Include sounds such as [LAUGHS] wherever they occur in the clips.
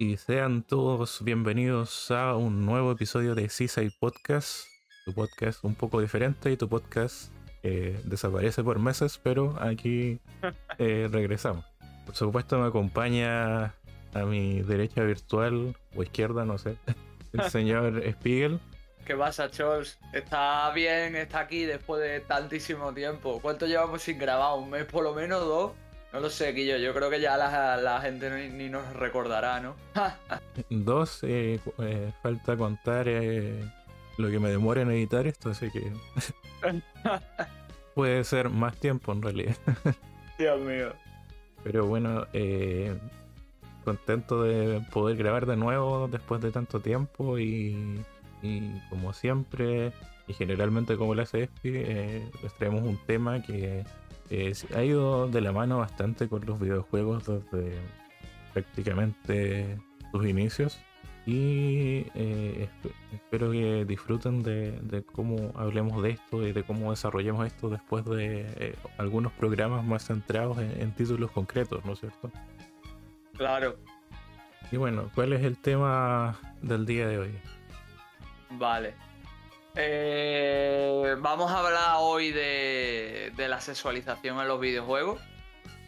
y sean todos bienvenidos a un nuevo episodio de Seaside Podcast, tu podcast un poco diferente y tu podcast eh, desaparece por meses, pero aquí [LAUGHS] eh, regresamos. Por supuesto me acompaña a mi derecha virtual o izquierda, no sé, [LAUGHS] el señor Spiegel. ¿Qué pasa, Charles? Está bien, está aquí después de tantísimo tiempo. ¿Cuánto llevamos sin grabar? ¿Un mes por lo menos? ¿Dos? No lo sé, Guillo. Yo creo que ya la, gente ni, nos recordará, ¿no? [LAUGHS] Dos, eh, eh, falta contar eh, lo que me demora en editar esto, así que. [LAUGHS] puede ser más tiempo en realidad. [LAUGHS] Dios mío. Pero bueno, contento de poder grabar de nuevo después de tanto tiempo y, y como siempre, y generalmente como la CESPI, les traemos un tema que eh, ha ido de la mano bastante con los videojuegos desde prácticamente sus inicios. Y eh, espero que disfruten de, cómo hablemos de esto y de cómo desarrollemos esto después de eh, algunos programas más centrados en, títulos concretos, ¿no es cierto? Claro. Y bueno, ¿cuál es el tema del día de hoy? Vale, eh, vamos a hablar hoy de, la sexualización en los videojuegos.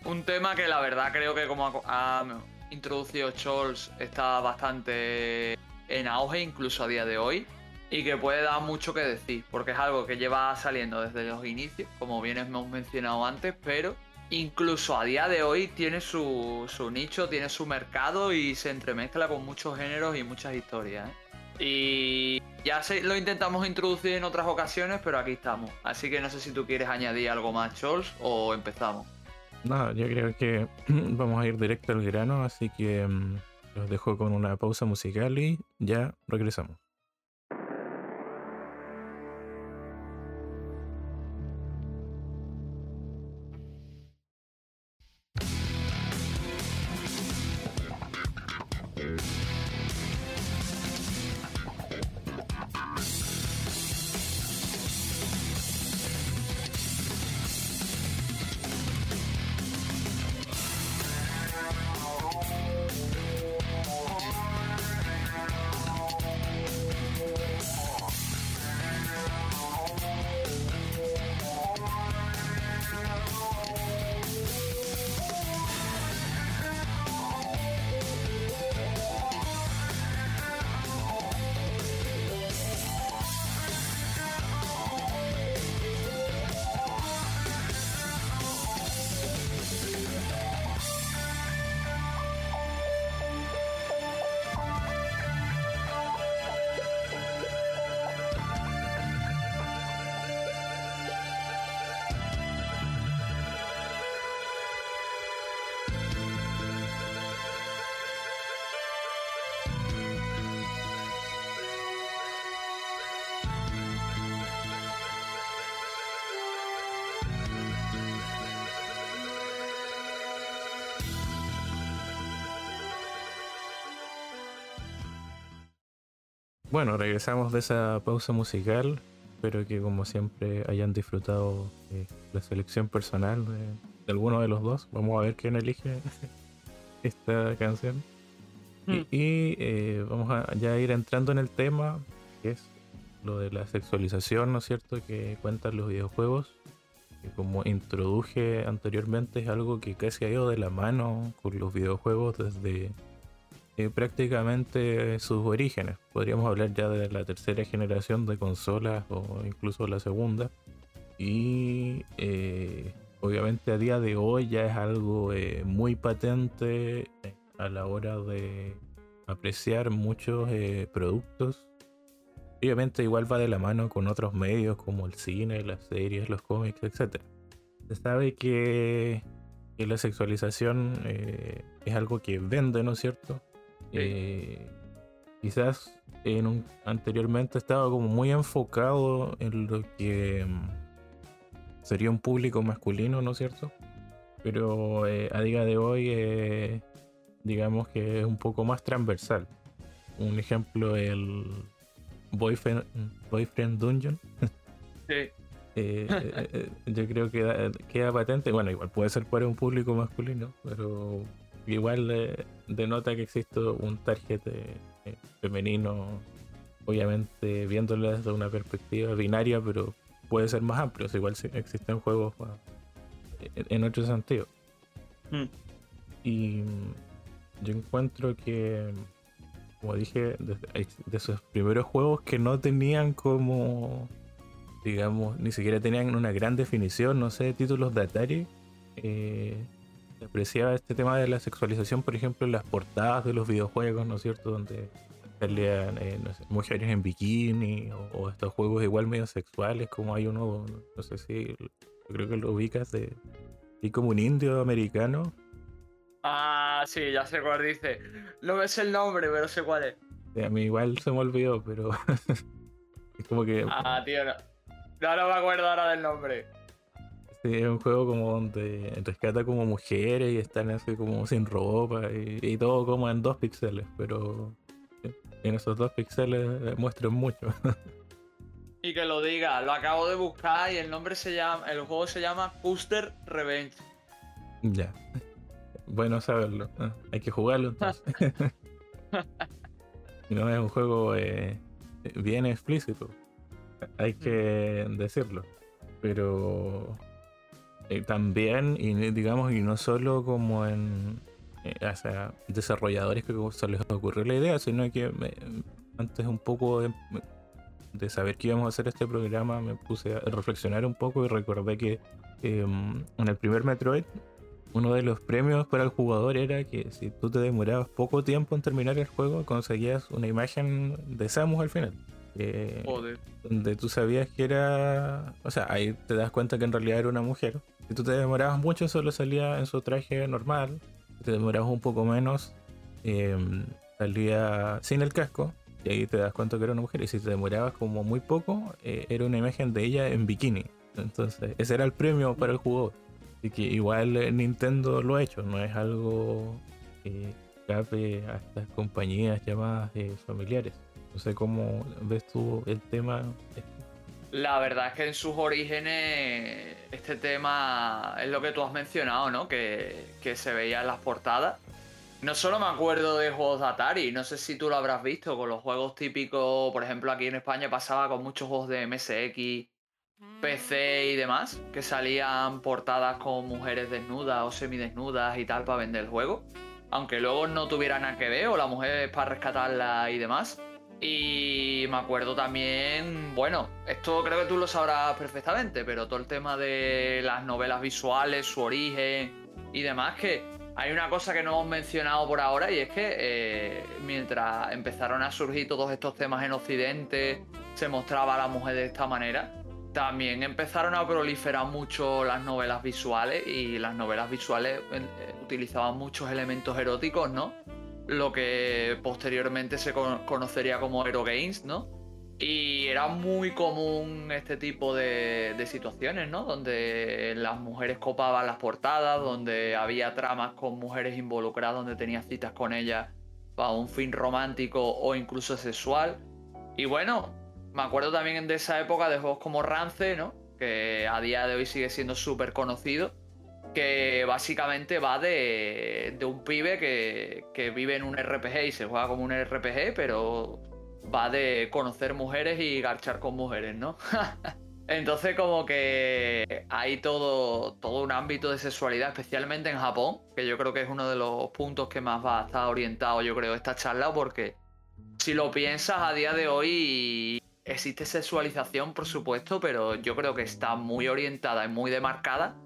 Un tema que la verdad creo que como ha, introducido Scholz está bastante en auge incluso a día de hoy y que puede dar mucho que decir porque es algo que lleva saliendo desde los inicios, como bien hemos mencionado antes, pero incluso a día de hoy tiene su, su nicho, tiene su mercado y se entremezcla con muchos géneros y muchas historias. ¿eh? Y ya lo intentamos introducir en otras ocasiones, pero aquí estamos. Así que no sé si tú quieres añadir algo más, Chols, o empezamos. No, yo creo que [CLEARS THROAT] vamos a ir directo al grano, así que mm, los dejo con una pausa musical y ya regresamos. Bueno, regresamos de esa pausa musical. Espero que como siempre hayan disfrutado eh, la selección personal de, alguno de los dos. Vamos a ver quién elige [LAUGHS] esta canción. Y, hmm. eh, vamos a ya ir entrando en el tema, que es lo de la sexualización, ¿no es cierto?, que cuentan los videojuegos. Que como introduje anteriormente, es algo que casi ha ido de la mano con los videojuegos desde eh, prácticamente sus orígenes. Podríamos hablar ya de la tercera generación de consolas o incluso la segunda. Y eh, obviamente a día de hoy ya es algo eh, muy patente a la hora de apreciar muchos productos. Obviamente igual va de la mano con otros medios como el cine, las series, los cómics, etc. Se sabe que, que la sexualización es algo que vende, ¿no es cierto? Eh, quizás en un, anteriormente estaba como muy enfocado en lo que mm, sería un público masculino, ¿no es cierto? Pero eh, a día de hoy, eh, digamos que es un poco más transversal. Un ejemplo, el Boyfriend, boyfriend Dungeon. [LAUGHS] Sí. [LAUGHS] yo creo que queda patente. Bueno, igual puede ser para un público masculino, pero igual eh, denota que existe un target eh, femenino, obviamente viéndolo desde una perspectiva binaria, pero puede ser más amplio. igual existen juegos en, otro sentido. Hmm. Y yo encuentro que, como dije, de, de esos primeros juegos que no tenían como digamos, ni siquiera tenían una gran definición, no sé, títulos de Atari. Eh, apreciaba este tema de la sexualización, por ejemplo, en las portadas de los videojuegos, ¿no es cierto? Donde salían eh, mujeres en bikini o, estos juegos igual medio sexuales, como hay uno, no sé si, creo que lo ubicas, de, y como un indio americano. Ah, sí, ya sé cuál dice. No ves el nombre, pero sé cuál es. a mí igual se me olvidó, pero [LAUGHS] es como que... Ah, tío, no. No, no me acuerdo ahora del nombre. Sí, es un juego como donde rescata como mujeres y están así como sin ropa y, todo como en dos píxeles, pero en esos dos píxeles muestran mucho. [LAUGHS] y que lo diga, lo acabo de buscar y el nombre se llama, el juego se llama Custer Revenge. Ya. Bueno saberlo. Ah, hay que jugarlo entonces. [LAUGHS] [LAUGHS] no es un juego eh, bien explícito hay que decirlo. Pero eh, también, y digamos, y no solo como en eh, desarrolladores que se les ocurrió la idea, sino que antes un poco de, saber que íbamos a hacer este programa, me puse a reflexionar un poco y recordé que em, en el primer Metroid, uno de los premios para el jugador era que si tú te demorabas poco tiempo en terminar el juego, conseguías una imagen de Samus al final. Eh, donde tú sabías que era. O sea, ahí te das cuenta que en realidad era una mujer. Si tú te demorabas mucho, solo salía en su traje normal. Si te demorabas un poco menos, em, salía sin el casco. Y ahí te das cuenta que era una mujer. Y si te demorabas como muy poco, eh, era una imagen de ella en bikini. Entonces, ese era el premio para el jugador. Así que igual eh, Nintendo lo ha hecho, no es algo que escape a estas compañías llamadas familiares. No sé cómo ves tú el tema. La verdad es que en sus orígenes este tema es lo que tú has mencionado, ¿no? Que, se veía en las portadas. No solo me acuerdo de juegos de Atari, no sé si tú lo habrás visto con los juegos típicos, por ejemplo aquí en España pasaba con muchos juegos de MSX, PC y demás, que salían portadas con mujeres desnudas o semidesnudas y tal para vender el juego. Aunque luego no tuvieran nada que ver o la mujer es para rescatarla y demás. Y me acuerdo también, bueno, esto creo que tú lo sabrás perfectamente, pero todo el tema de las novelas visuales, su origen y demás, que hay una cosa que no hemos mencionado por ahora y es que eh, mientras empezaron a surgir todos estos temas en Occidente, se mostraba a la mujer de esta manera, también empezaron a proliferar mucho las novelas visuales y las novelas visuales eh, utilizaban muchos elementos eróticos, ¿no? Lo que posteriormente se conocería como Hero Games, ¿no? Y era muy común este tipo de, situaciones, ¿no? Donde las mujeres copaban las portadas, donde había tramas con mujeres involucradas, donde tenía citas con ellas para un fin romántico o incluso sexual. Y bueno, me acuerdo también de esa época de juegos como Rance, ¿no? Que a día de hoy sigue siendo súper conocido que básicamente va de, un pibe que, vive en un RPG y se juega como un RPG, pero va de conocer mujeres y garchar con mujeres, ¿no? [LAUGHS] Entonces como que hay todo, todo un ámbito de sexualidad, especialmente en Japón, que yo creo que es uno de los puntos que más va a estar orientado, yo creo, esta charla, porque si lo piensas a día de hoy existe sexualización, por supuesto, pero yo creo que está muy orientada y muy demarcada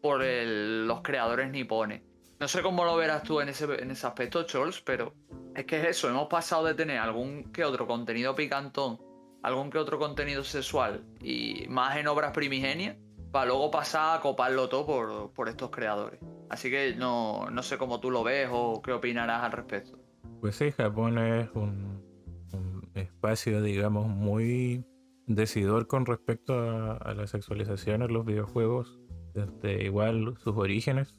por los creadores nipones. No sé cómo lo verás tú en ese, en ese aspecto, Charles, pero es que es eso, hemos pasado de tener algún que otro contenido picantón, algún que otro contenido sexual y más en obras primigenias, para luego pasar a coparlo todo por, estos creadores. Así que no, sé cómo tú lo ves o qué opinarás al respecto. Pues sí, Japón es un, espacio, digamos, muy decidor con respecto a, a la sexualización en los videojuegos desde igual sus orígenes,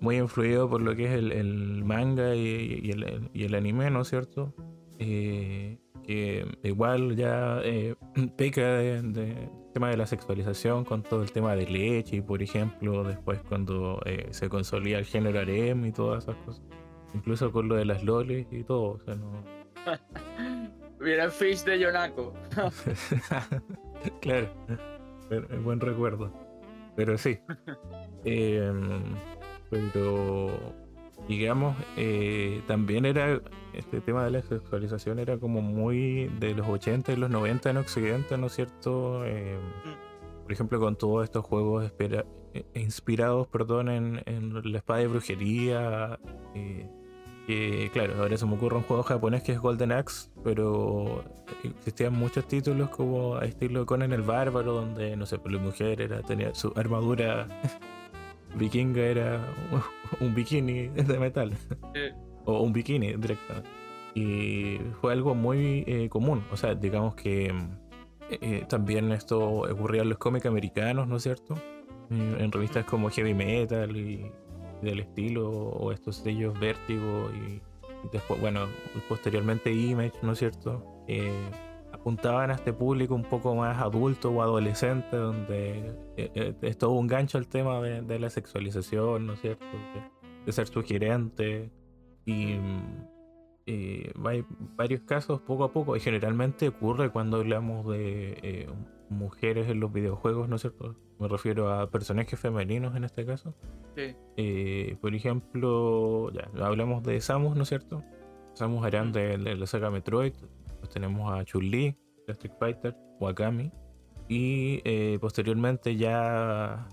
muy influido por lo que es el, manga y, el, anime, ¿no es cierto? Eh, que igual ya eh, [CLEARS THROAT] peca de, tema de la sexualización con todo el tema de leche, y por ejemplo, después cuando eh, se consolida el género harem y todas esas cosas. Incluso con lo de las loles y todo, o sea, no... [LAUGHS] Mira el fish de Yonako. [LAUGHS] claro, buen recuerdo. Pero sí. [LAUGHS] Em, pero digamos, eh, también era este tema de la sexualización era como muy de los 80 y los 90 en Occidente, ¿no es cierto? Em, mm. por ejemplo, con todos estos juegos espera, eh, inspirados, perdón, en, en, la espada de brujería. Que claro, ahora se me ocurre un juego japonés que es Golden Axe, pero existían muchos títulos como a estilo Conan el Bárbaro, donde no sé, pues la mujer era, tenía su armadura [LAUGHS] vikinga era un bikini de metal. [LAUGHS] o un bikini directamente. Y fue algo muy eh, común. O sea, digamos que eh, eh, también esto ocurría en los cómics americanos, ¿no es cierto? En revistas como Heavy Metal y del estilo, o estos sellos Vértigo y, después, bueno, posteriormente Image, ¿no es cierto? Eh, apuntaban a este público un poco más adulto o adolescente, donde eh, eh, es todo un gancho al tema de, la sexualización, ¿no es cierto? De, ser sugerente. Y, hay varios casos poco a poco, y generalmente ocurre cuando hablamos de mujeres en los videojuegos, ¿no es cierto? Me refiero a personajes femeninos en este caso. Sí. Eh, por ejemplo, ya, hablamos de Samus, ¿no es cierto? Samus Aran de, la saga Metroid. Pues tenemos a Chun-Li, de Street Fighter, Wakami. Y eh, posteriormente ya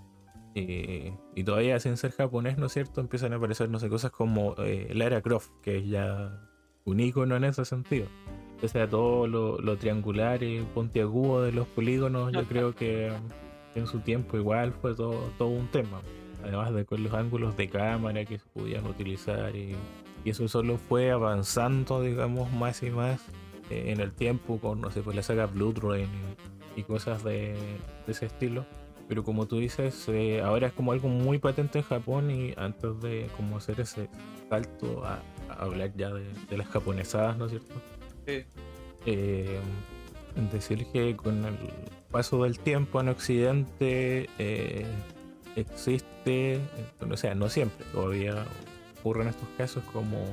eh, y todavía sin ser japonés, ¿no es cierto? Empiezan a aparecer, no sé, cosas como Lara Croft, que es ya un icono en ese sentido. O sea, todo lo, triangular y puntiagudo de los polígonos, yo creo que en su tiempo igual fue todo, un tema. Además de con los ángulos de cámara que se podían utilizar y, eso solo fue avanzando, digamos, más y más eh, en el tiempo con, no sé, pues la saga Blood Rain y, cosas de, ese estilo. Pero como tú dices, eh, ahora es como algo muy patente en Japón y antes de como hacer ese salto a, hablar ya de las japonesadas, ¿no es cierto? Eh, decir que con el paso del tiempo en Occidente eh, existe, o sea, no siempre, todavía ocurren estos casos como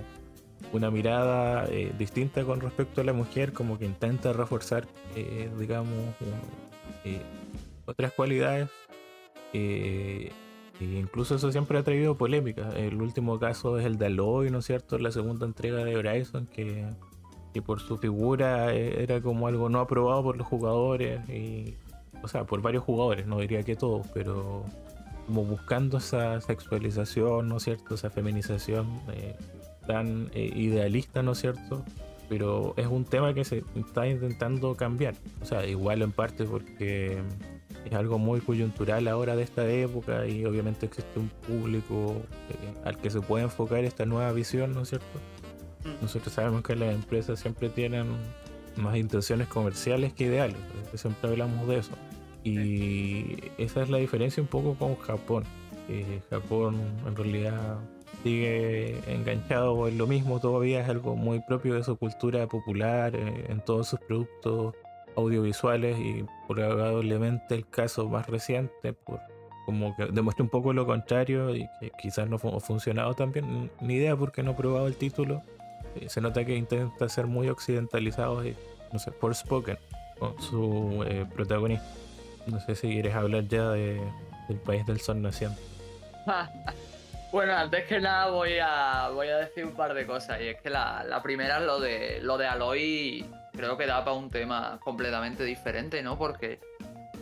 una mirada eh, distinta con respecto a la mujer, como que intenta reforzar, digamos, otras cualidades. e incluso eso siempre ha traído polémica. El último caso es el de Aloy, ¿no es cierto? La segunda entrega de Horizon, que y por su figura eh, era como algo no aprobado por los jugadores y o sea por varios jugadores no diría que todos pero como buscando esa sexualización no es cierto esa feminización eh, tan eh, idealista no es cierto pero es un tema que se está intentando cambiar. O sea igual en parte porque es algo muy coyuntural ahora de esta época y obviamente existe un público al que se puede enfocar esta nueva visión no es cierto nosotros sabemos que las empresas siempre tienen más intenciones comerciales que ideales, siempre hablamos de eso. Y esa es la diferencia un poco con Japón. Japón en realidad sigue enganchado en lo mismo, todavía es algo muy propio de su cultura popular, eh, en todos sus productos audiovisuales y probablemente el caso más reciente, por, como que demuestra un poco lo contrario y que quizás no ha funcionado también, ni idea porque no he probado el título, eh, se nota que intenta ser muy occidentalizado y, no sé, por Spoken, con su eh, protagonista. No sé si quieres hablar ya de, del país del sol naciente. [LAUGHS] bueno, antes que nada voy a, voy a decir un par de cosas. Y es que la, la primera lo de, lo de Aloy. Creo que da para un tema completamente diferente, ¿no? Porque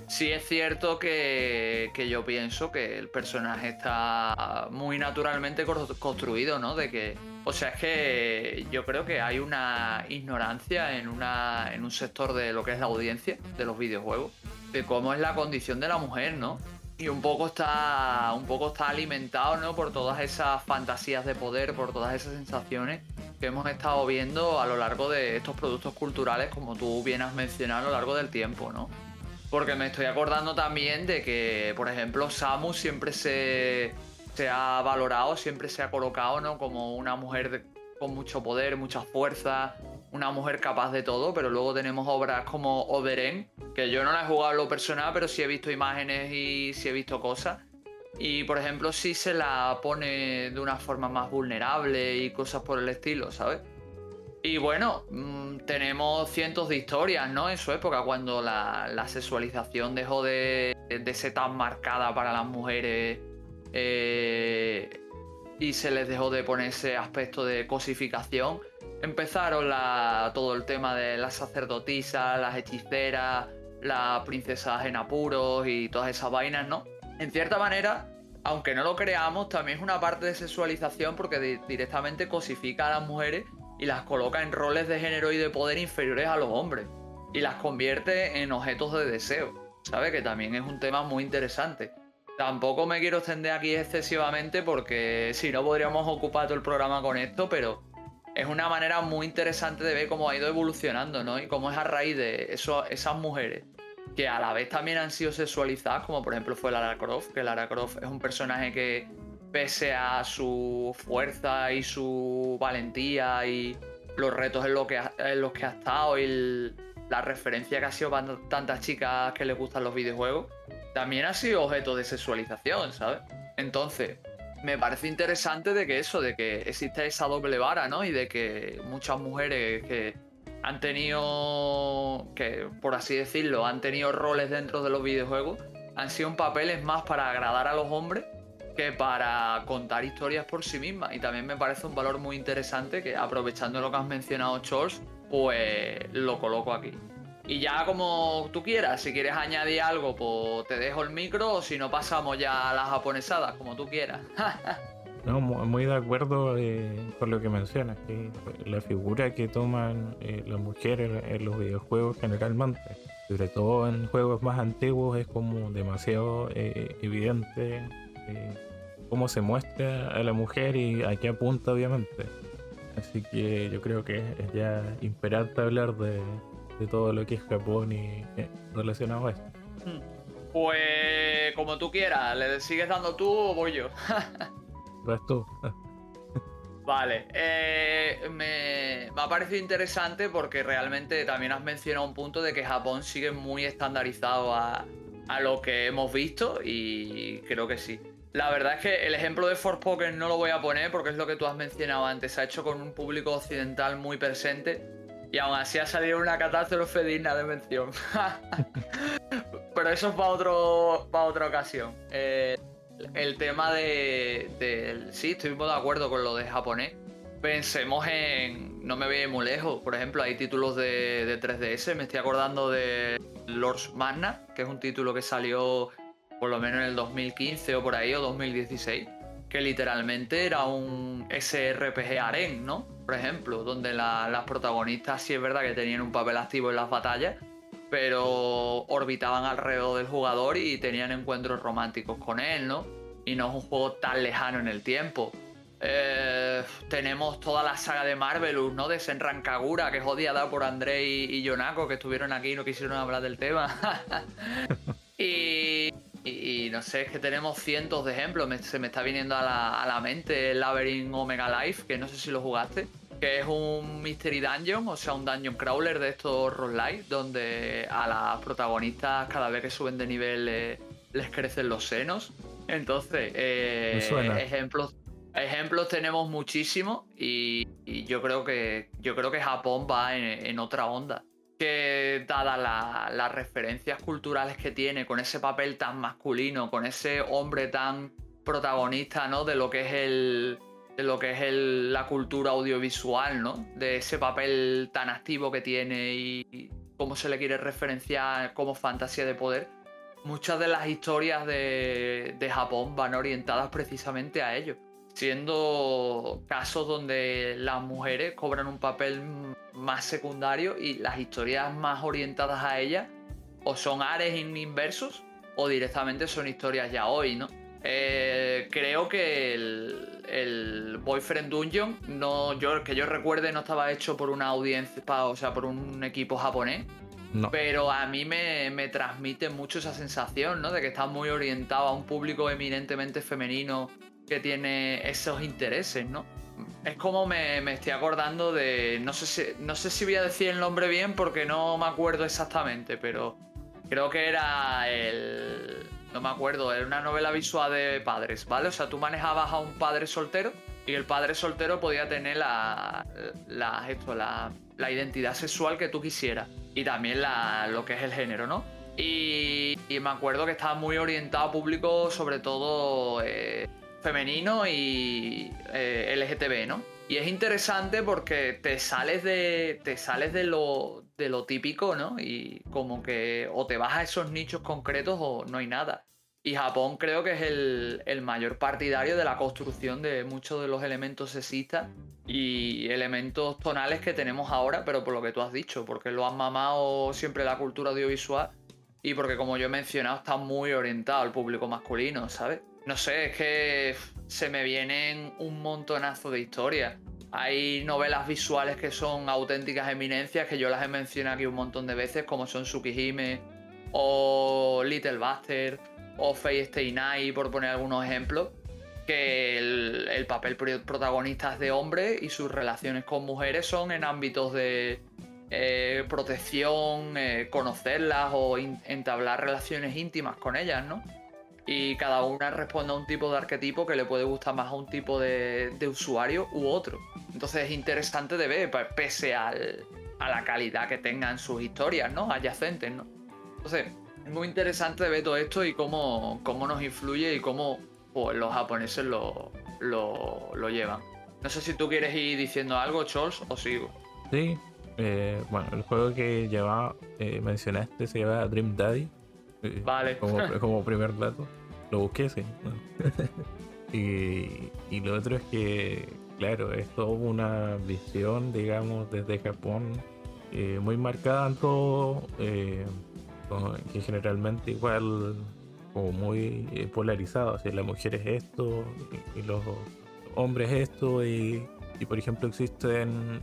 sí es cierto que, que, yo pienso que el personaje está muy naturalmente construido, ¿no? De que o sea, es que yo creo que hay una ignorancia en, una, en un sector de lo que es la audiencia de los videojuegos, de cómo es la condición de la mujer, ¿no? Y un poco está, un poco está alimentado, ¿no? Por todas esas fantasías de poder, por todas esas sensaciones que hemos estado viendo a lo largo de estos productos culturales, como tú bien has mencionado a lo largo del tiempo, ¿no? Porque me estoy acordando también de que, por ejemplo, Samus siempre se ha valorado, siempre se ha colocado ¿no? como una mujer con mucho poder, mucha fuerza, una mujer capaz de todo, pero luego tenemos obras como Oderen, que yo no la he jugado en lo personal, pero sí he visto imágenes y sí he visto cosas. Y por ejemplo, sí se la pone de una forma más vulnerable y cosas por el estilo, ¿sabes? Y bueno, mm, tenemos cientos de historias, ¿no? En su época, cuando la, sexualización dejó de, ser tan marcada para las mujeres eh, y se les dejó de poner ese aspecto de cosificación empezaron todo el tema de las sacerdotisas, las hechiceras, las princesas en apuros y todas esas vainas, ¿no? En cierta manera, aunque no lo creamos, también es una parte de sexualización porque directamente cosifica a las mujeres y las coloca en roles de género y de poder inferiores a los hombres y las convierte en objetos de deseo, ¿sabes? Que también es un tema muy interesante. Tampoco me quiero extender aquí excesivamente porque si no podríamos ocupar todo el programa con esto, pero es una manera muy interesante de ver cómo ha ido evolucionando, ¿no? Y cómo es a raíz de eso, esas mujeres que a la vez también han sido sexualizadas, como por ejemplo fue Lara Croft, que Lara Croft es un personaje que pese a su fuerza y su valentía y los retos en, lo que en los que ha estado y la referencia que ha sido para tantas chicas que les gustan los videojuegos, también ha sido objeto de sexualización, ¿sabes? Entonces, me parece interesante de que eso, de que existe esa doble vara, ¿no? Y de que muchas mujeres que han tenido, que por así decirlo, han tenido roles dentro de los videojuegos, han sido papeles más para agradar a los hombres que para contar historias por sí mismas. Y también me parece un valor muy interesante que aprovechando lo que has mencionado, Charles, pues lo coloco aquí. Y ya como tú quieras, si quieres añadir algo, pues te dejo el micro, o si no pasamos ya a las japonesadas, como tú quieras. [LAUGHS] no, muy de acuerdo eh, con lo que mencionas, que la figura que toman eh, las mujeres en los videojuegos generalmente, sobre todo en juegos más antiguos, es como demasiado eh, evidente cómo se muestra a la mujer y a qué apunta obviamente. Así que yo creo que es ya imperante hablar de de todo lo que es Japón y eh, relacionado a esto. Hmm. Pues como tú quieras, ¿le sigues dando tú o voy yo? [LAUGHS] Vas tú. Vale, eh, me, me, ha parecido interesante porque realmente también has mencionado un punto de que Japón sigue muy estandarizado a, a lo que hemos visto y creo que sí. La verdad es que el ejemplo de Forspoken no lo voy a poner porque es lo que tú has mencionado antes. Se ha hecho con un público occidental muy presente y aún así ha salido una catástrofe digna de mención. [LAUGHS] Pero eso es para, otro, para otra ocasión. Eh, el tema de, Sí, estoy muy de acuerdo con lo de japonés. Pensemos en. No me voy muy lejos. Por ejemplo, hay títulos de, de 3DS. Me estoy acordando de Lords Magna, que es un título que salió por lo menos en el 2015 o por ahí, o 2016 que literalmente era un SRPG aren, ¿no? Por ejemplo, donde las protagonistas sí es verdad que tenían un papel activo en las batallas, pero orbitaban alrededor del jugador y tenían encuentros románticos con él, ¿no? Y no es un juego tan lejano en el tiempo. Eh, tenemos toda la saga de Marvelous, ¿no? De Senran Kagura, que es odiada por André y, y Yonako, que estuvieron aquí y no quisieron hablar del tema. [LAUGHS] y y, no sé, es que tenemos cientos de ejemplos. se me está viniendo a la, mente el Labyrinth Omega Life, que no sé si lo jugaste, que es un Mystery Dungeon, o sea, un dungeon crawler de estos roguelike, donde a las protagonistas cada vez que suben de nivel les, crecen los senos. Entonces, eh, ejemplos, ejemplos tenemos muchísimos y, yo creo que yo creo que Japón va en otra onda dadas las referencias culturales que tiene, con ese papel tan masculino, con ese hombre tan protagonista, ¿no? De lo que es el. De lo que es la cultura audiovisual, ¿no? De ese papel tan activo que tiene y cómo se le quiere referenciar como fantasía de poder. Muchas de las historias de, de Japón van orientadas precisamente a ello siendo casos donde las mujeres cobran un papel más secundario y las historias más orientadas a ellas o son ares inversos o directamente son historias ya hoy, ¿no? Eh, creo que el, Boyfriend Dungeon, no, yo, que yo recuerde, no estaba hecho por una audiencia, o sea, por un equipo japonés. Pero a mí me, me, transmite mucho esa sensación, ¿no? De que está muy orientado a un público eminentemente femenino que tiene esos intereses, ¿no? es como me, me, estoy acordando de. No sé, si, no sé si voy a decir el nombre bien porque no me acuerdo exactamente, pero creo que era el. No me acuerdo, era una novela visual de padres, ¿vale? O sea, tú manejabas a un padre soltero y el padre soltero podía tener la, la, esto, la, la identidad sexual que tú quisieras y también la, lo que es el género, ¿no? Y, me acuerdo que estaba muy orientado a público, sobre todo eh, femenino y eh, LGTB, ¿no? Y es interesante porque te sales de. te sales de lo, de lo típico, ¿no? Y como que o te vas a esos nichos concretos o no hay nada. Y Japón creo que es el, el, mayor partidario de la construcción de muchos de los elementos sexistas y elementos tonales que tenemos ahora, pero por lo que tú has dicho, porque lo han mamado siempre la cultura audiovisual y porque como yo he mencionado está muy orientado al público masculino, ¿sabes? No sé, es que se me vienen un montonazo de historias. Hay novelas visuales que son auténticas eminencias, que yo las he mencionado aquí un montón de veces, como son Tsukihime o Little Buster o Fate Stay Night, por poner algunos ejemplos, que el, el papel protagonista es de hombre y sus relaciones con mujeres son en ámbitos de eh, protección, eh, conocerlas o entablar relaciones íntimas con ellas, ¿no? Y cada una responde a un tipo de arquetipo que le puede gustar más a un tipo de, usuario u otro. Entonces es interesante de ver, pese a la calidad que tengan sus historias, ¿no? Adyacentes, ¿no? Entonces, es muy interesante de ver todo esto y cómo, cómo nos influye y cómo pues, los japoneses lo, lo, lo llevan. No sé si tú quieres ir diciendo algo, Charles, o sigo. Sí, eh, bueno, el juego que llevaba, eh, mencionaste se llama Dream Daddy. Eh, vale. Como, primer dato. Lo busqué, sí. [LAUGHS] y, lo otro es que, claro, es toda una visión, digamos, desde Japón, muy marcada en todo, que generalmente igual, como muy polarizado. O la mujer es esto, y, los hombres esto, y, y por ejemplo existen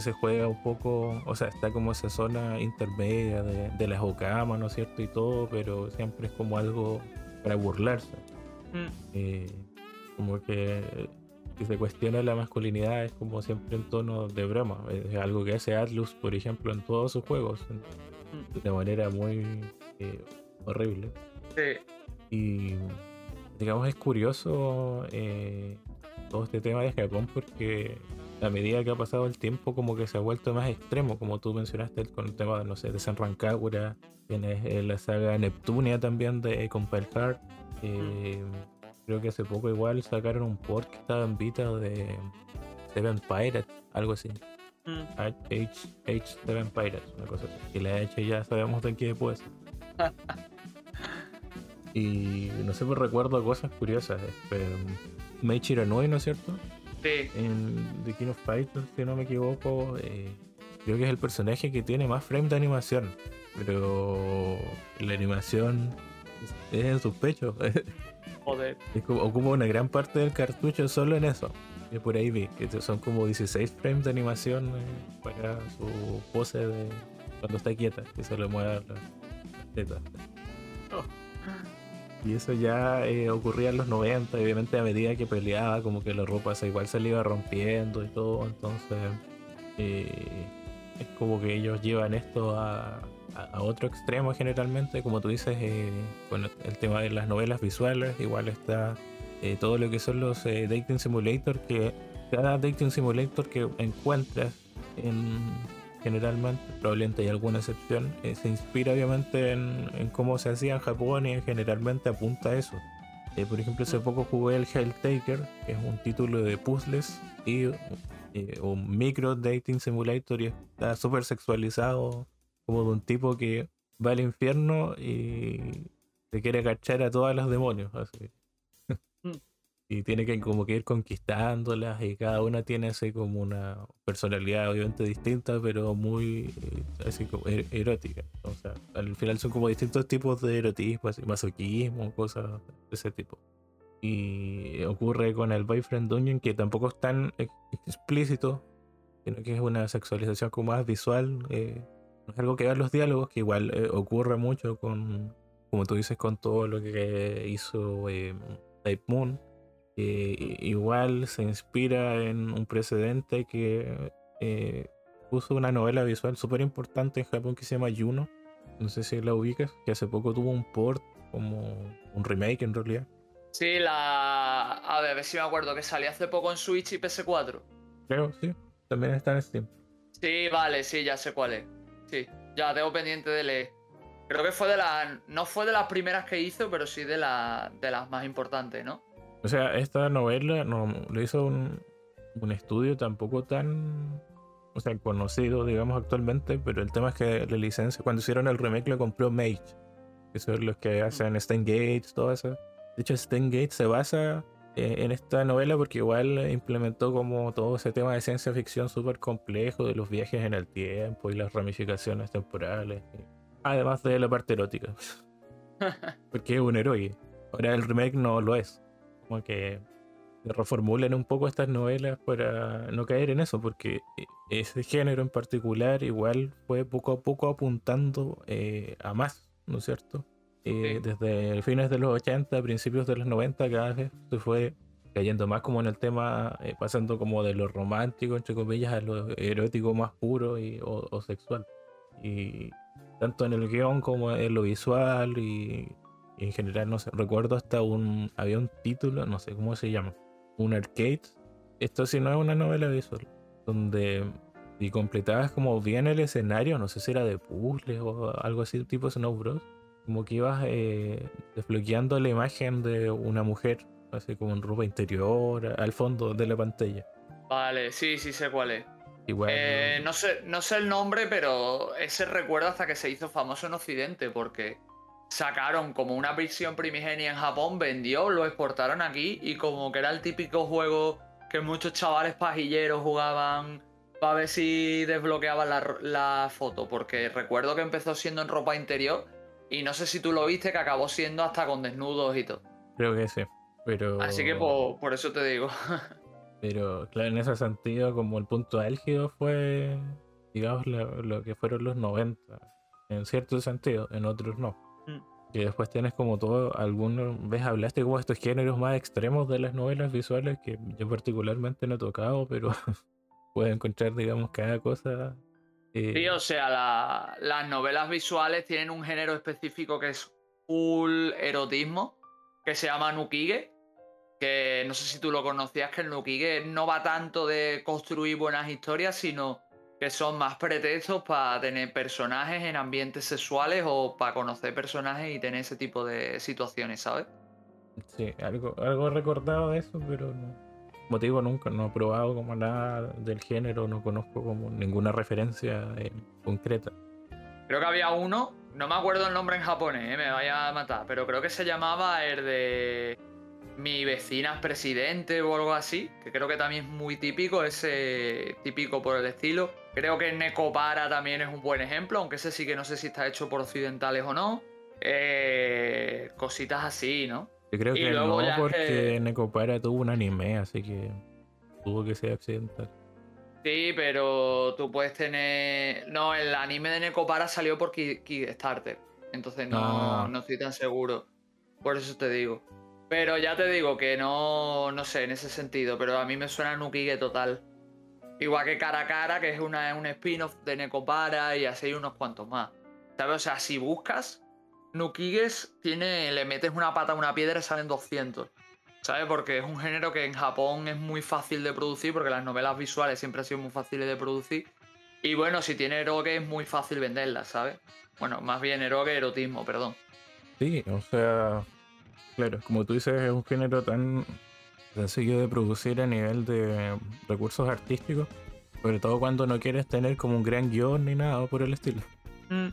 se juega un poco, o sea, está como esa zona intermedia de, de las Okama, ¿no es cierto? Y todo, pero siempre es como algo para burlarse. Mm. Eh, como que si se cuestiona la masculinidad es como siempre en tono de broma. Es algo que hace Atlus, por ejemplo, en todos sus juegos, mm. de manera muy eh, horrible. Sí. Y digamos es curioso eh, todo este tema de Japón porque a medida que ha pasado el tiempo, como que se ha vuelto más extremo, como tú mencionaste con el tema, no sé, de San Rancagura, tienes eh, la saga Neptunia también de Compile Heart. Eh, creo que hace poco igual sacaron un port que estaba en Vita de Seven Pirates, algo así. H, H, Seven Pirates, una cosa así. Y la H ya sabemos de qué después. [LAUGHS] y no sé, pues recuerdo cosas curiosas. Este, Meiichi ¿no es cierto? En The King of Fighters, si no me equivoco, eh, creo que es el personaje que tiene más frames de animación. Pero la animación es en sus pechos. [LAUGHS] Joder. ocupa una gran parte del cartucho solo en eso. Y por ahí vi que son como 16 frames de animación eh, para su pose de cuando está quieta, que se le mueve la teta. Y eso ya eh, ocurría en los 90, obviamente a medida que peleaba, como que la ropa se igual se le iba rompiendo y todo, entonces eh, es como que ellos llevan esto a, otro extremo generalmente, como tú dices, eh, bueno, el tema de las novelas visuales, igual está todo lo que son los dating simulator, que cada dating simulator que encuentras en generalmente, probablemente hay alguna excepción, eh, se inspira obviamente en, cómo se hacía en Japón y generalmente apunta a eso. Eh, por ejemplo, hace poco jugué el Helltaker, que es un título de puzzles y eh, un micro dating simulator y está súper sexualizado, como de un tipo que va al infierno y se quiere agachar a todas las demonios. Así y tiene que como que ir conquistándolas y cada una tiene así como una personalidad obviamente distinta pero muy eh, así como er, erótica. O sea al final son como distintos tipos de erotismo así masoquismo cosas de ese tipo. Y ocurre con el boyfriend dungeon que tampoco es tan explícito sino que es una sexualización como más visual eh, es algo que en los diálogos que igual eh, ocurre mucho con como tú dices con todo lo que hizo Type Moon igual se inspira en un precedente que eh, puso una novela visual súper importante en Japón que se llama Juno. No sé si la ubicas, que hace poco tuvo un port, como un remake en realidad. Sí, la. A ver, a ver si me acuerdo, que salió hace poco en Switch y PS4. Creo, sí. También está en Steam. Sí, vale, sí, ya sé cuál es. Sí, ya tengo pendiente de leer. Creo que fue de las. No fue de las primeras que hizo, pero sí de, la, de las más importantes, ¿no? O sea, esta novela no, lo hizo un, un estudio tampoco tan o sea, conocido, digamos, actualmente, pero el tema es que la licencia, cuando hicieron el remake, lo compró Mage, que son los que hacen Gates, todo eso. De hecho, Gates se basa eh, en esta novela porque igual implementó como todo ese tema de ciencia ficción súper complejo de los viajes en el tiempo y las ramificaciones temporales, además de la parte erótica, [LAUGHS] porque es un héroe. Ahora el remake no lo es, como que reformulen un poco estas novelas para no caer en eso, porque eh, ese género en particular igual fue poco a poco apuntando eh, a más, ¿no es cierto? Eh, desde fines de los 80, principios de los 90, cada vez se fue cayendo más como en el tema, pasando como de lo romántico, entre comillas, a lo erótico más puro y, o, sexual. Y tanto en el guion como en lo visual y en general, no sé, recuerdo hasta un, había un título, no sé cómo se llama, un arcade. Esto sí no es una novela visual. Donde y completabas como bien el escenario, no sé si era de puzzles o algo así, tipo Snow Bros. Como que ibas eh, desbloqueando la imagen de una mujer, así como en ropa interior, al fondo de la pantalla. Vale, sí, sí sé cuál es. Igual. Eh, no, sé, no sé el nombre, pero ese recuerdo hasta que se hizo famoso en Occidente, porque sacaron como una versión primigenia en Japón, vendió, lo exportaron aquí y como que era el típico juego que muchos chavales pajilleros jugaban para ver si desbloqueaban la, foto, porque recuerdo que empezó siendo en ropa interior y no sé si tú lo viste que acabó siendo hasta con desnudos y todo. Creo que sí, pero... Así que por, por eso te digo. [LAUGHS] pero claro, en ese sentido como el punto álgido fue, digamos, lo, lo que fueron los 90, en cierto sentido, en otros no. Y después tienes como todo, algunos, ves, hablaste como estos géneros más extremos de las novelas visuales que yo particularmente no he tocado, pero [LAUGHS] puedo encontrar, digamos, cada cosa. Eh... Sí, o sea, las novelas visuales tienen un género específico que es full erotismo, que se llama Nukige, que no sé si tú lo conocías, que el Nukige no va tanto de construir buenas historias, sino que son más pretextos para tener personajes en ambientes sexuales o para conocer personajes y tener ese tipo de situaciones, ¿sabes? Sí, algo, algo recordado de eso, pero no. Motivo nunca, no he probado como nada del género, no conozco como ninguna referencia concreta. Creo que había uno, no me acuerdo el nombre en japonés, ¿eh? me vaya a matar, pero creo que se llamaba el de mi vecina es presidente o algo así, que creo que también es muy típico, ese típico por el estilo. Creo que Necopara también es un buen ejemplo, aunque ese sí que no sé si está hecho por occidentales o no. Eh, cositas así, ¿no? Yo creo que no, porque Necopara tuvo un anime, así que tuvo que ser occidental. Sí, pero tú puedes tener. No, el anime de Necopara salió por Kickstarter. Entonces no, ah. no estoy tan seguro. Por eso te digo. Pero ya te digo que no, no sé en ese sentido, pero a mí me suena Nukige total. Igual que Cara a Cara, que es una, un spin-off de Necopara y así unos cuantos más. ¿Sabes? O sea, si buscas, Nukiges tiene, le metes una pata a una piedra y salen 200. ¿Sabes? Porque es un género que en Japón es muy fácil de producir, porque las novelas visuales siempre han sido muy fáciles de producir. Y bueno, si tiene eroge es muy fácil venderlas, ¿sabes? Bueno, más bien eroge, erotismo, perdón. Sí, o sea, Claro, como tú dices, es un género tan sencillo de producir a nivel de recursos artísticos, sobre todo cuando no quieres tener como un gran guion ni nada por el estilo. Mm.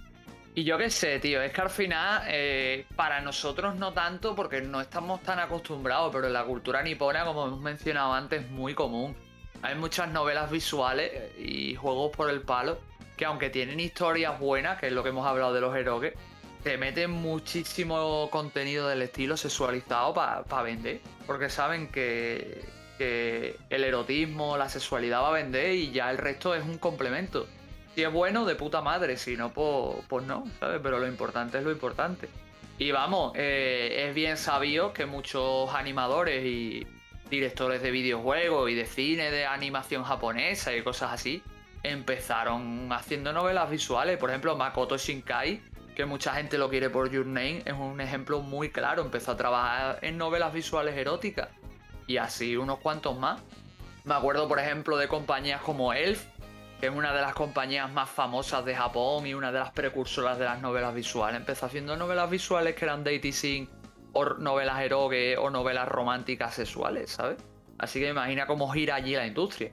Y yo qué sé, tío, es que al final, eh, para nosotros no tanto, porque no estamos tan acostumbrados, pero en la cultura nipona, como hemos mencionado antes, es muy común. Hay muchas novelas visuales y juegos por el palo que aunque tienen historias buenas, que es lo que hemos hablado de los eroques, te meten muchísimo contenido del estilo sexualizado para vender. Porque saben que, el erotismo, la sexualidad va a vender y ya el resto es un complemento. Si es bueno, de puta madre. Si no, pues, pues no, ¿sabes? Pero lo importante es lo importante. Y vamos, eh, es bien sabido que muchos animadores y, directores de videojuegos y de cine, de animación japonesa y cosas así, empezaron haciendo novelas visuales. Por ejemplo, Makoto Shinkai, que mucha gente lo quiere por Your Name, es un ejemplo muy claro. Empezó a trabajar en novelas visuales eróticas y así unos cuantos más. Me acuerdo, por ejemplo, de compañías como Elf, que es una de las compañías más famosas de Japón y una de las precursoras de las novelas visuales. Empezó haciendo novelas visuales que eran dating sim o novelas erogue o novelas románticas sexuales, ¿sabes? Así que imagina cómo gira allí la industria.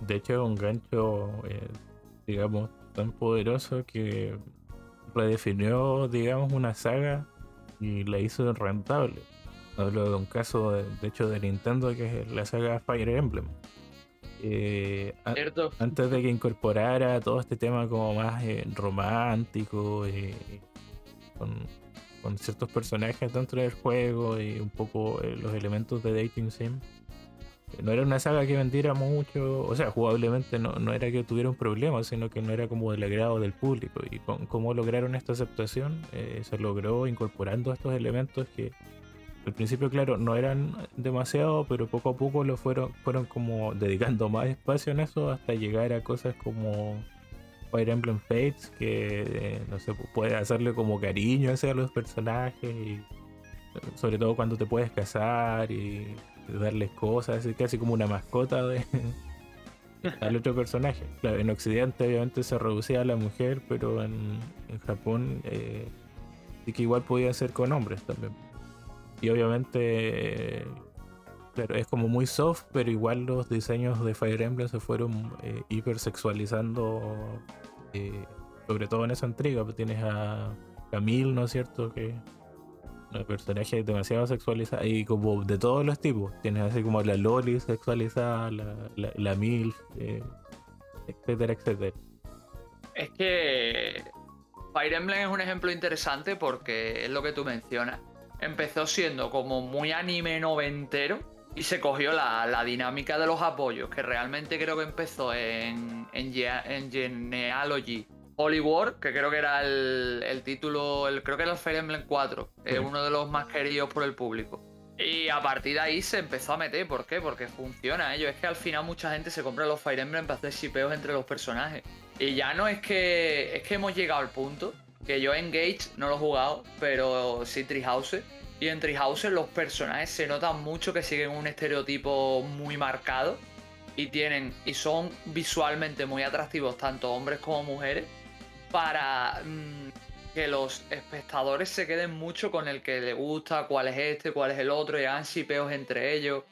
De hecho, es un gancho, eh, digamos, tan poderoso que redefinió, digamos, una saga y la hizo rentable. Hablo de un caso, de, hecho, de Nintendo, que es la saga Fire Emblem. Eh, antes de que incorporara todo este tema como más eh, romántico, y con, con, ciertos personajes dentro del juego y un poco los elementos de dating sim, no era una saga que vendiera mucho, o sea, jugablemente no, no era que tuviera un problema, sino que no era como del agrado del público. Y con, cómo lograron esta aceptación, eh, se logró incorporando estos elementos que al principio, claro, no eran demasiado, pero poco a poco lo fueron, fueron como dedicando más espacio en eso hasta llegar a cosas como Fire Emblem Fates, que eh, no sé, puede hacerle como cariño hacia los personajes y sobre todo cuando te puedes casar y darles cosas, casi como una mascota de, [LAUGHS] al otro personaje. Claro, en Occidente obviamente se reducía a la mujer, pero en, Japón eh, sí que igual podía ser con hombres también. Y obviamente, claro, es como muy soft, pero igual los diseños de Fire Emblem se fueron eh, hipersexualizando, eh, sobre todo en esa entrega. Pues tienes a Camille, ¿no es cierto? Que personaje demasiado sexualizado y como de todos los tipos. Tienes así como la Loli sexualizada, la, la, MILF, eh, etcétera, etcétera. Es que Fire Emblem es un ejemplo interesante porque es lo que tú mencionas. Empezó siendo como muy anime noventero y se cogió la, dinámica de los apoyos, que realmente creo que empezó en, en Genealogy Hollywood, que creo que era el, título, el, creo que era el Fire Emblem 4, es uno de los más queridos por el público. Y a partir de ahí se empezó a meter, ¿por qué? Porque funciona ello. Es que al final mucha gente se compra los Fire Emblem para hacer shipeos entre los personajes. Y ya no es que. Es que hemos llegado al punto que yo en Gage no lo he jugado, pero sí Treehouse. Y en Treehouse los personajes se notan mucho que siguen un estereotipo muy marcado. Y tienen. Y son visualmente muy atractivos, tanto hombres como mujeres para mm, que los espectadores se queden mucho con el que le gusta, cuál es este, cuál es el otro, y hagan shipeos entre ellos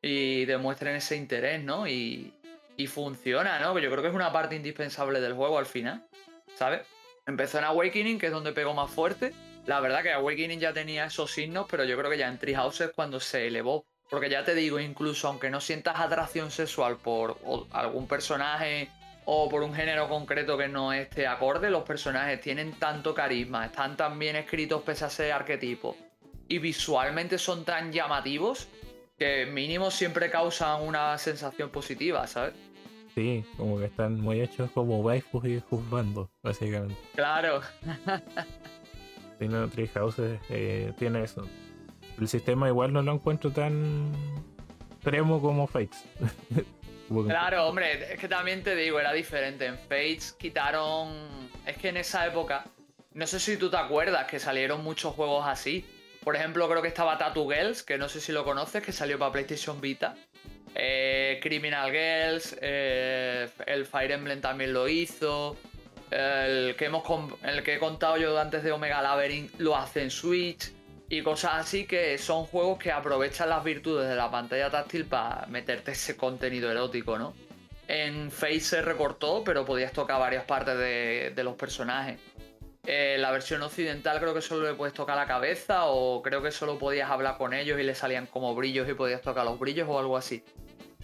y demuestren ese interés, ¿no? Y, y funciona, ¿no? Yo creo que es una parte indispensable del juego al final, ¿sabes? Empezó en Awakening, que es donde pegó más fuerte. La verdad que Awakening ya tenía esos signos, pero yo creo que ya en Treehouse es cuando se elevó. Porque ya te digo, incluso aunque no sientas atracción sexual por algún personaje o por un género concreto que no esté acorde, los personajes tienen tanto carisma, están tan bien escritos pese a ser arquetipos y visualmente son tan llamativos que mínimo siempre causan una sensación positiva, ¿sabes? Sí, como que están muy hechos como waifus y juzgando, básicamente. Claro. [LAUGHS] Tiene Treehouse eh, tiene eso. El sistema igual no lo encuentro tan extremo como Fates. [LAUGHS] Claro, hombre, es que también te digo, era diferente. En Fates quitaron. Es que en esa época, no sé si tú te acuerdas que salieron muchos juegos así. Por ejemplo, creo que estaba Tattoo Girls, que no sé si lo conoces, que salió para PlayStation Vita. Eh, Criminal Girls, eh, el Fire Emblem también lo hizo. El que, hemos, el que he contado yo antes de Omega Labyrinth lo hace en Switch y cosas así que son juegos que aprovechan las virtudes de la pantalla táctil para meterte ese contenido erótico, ¿no? En Face se recortó, pero podías tocar varias partes de, los personajes. En la versión occidental creo que solo le puedes tocar la cabeza o creo que solo podías hablar con ellos y le salían como brillos y podías tocar los brillos o algo así.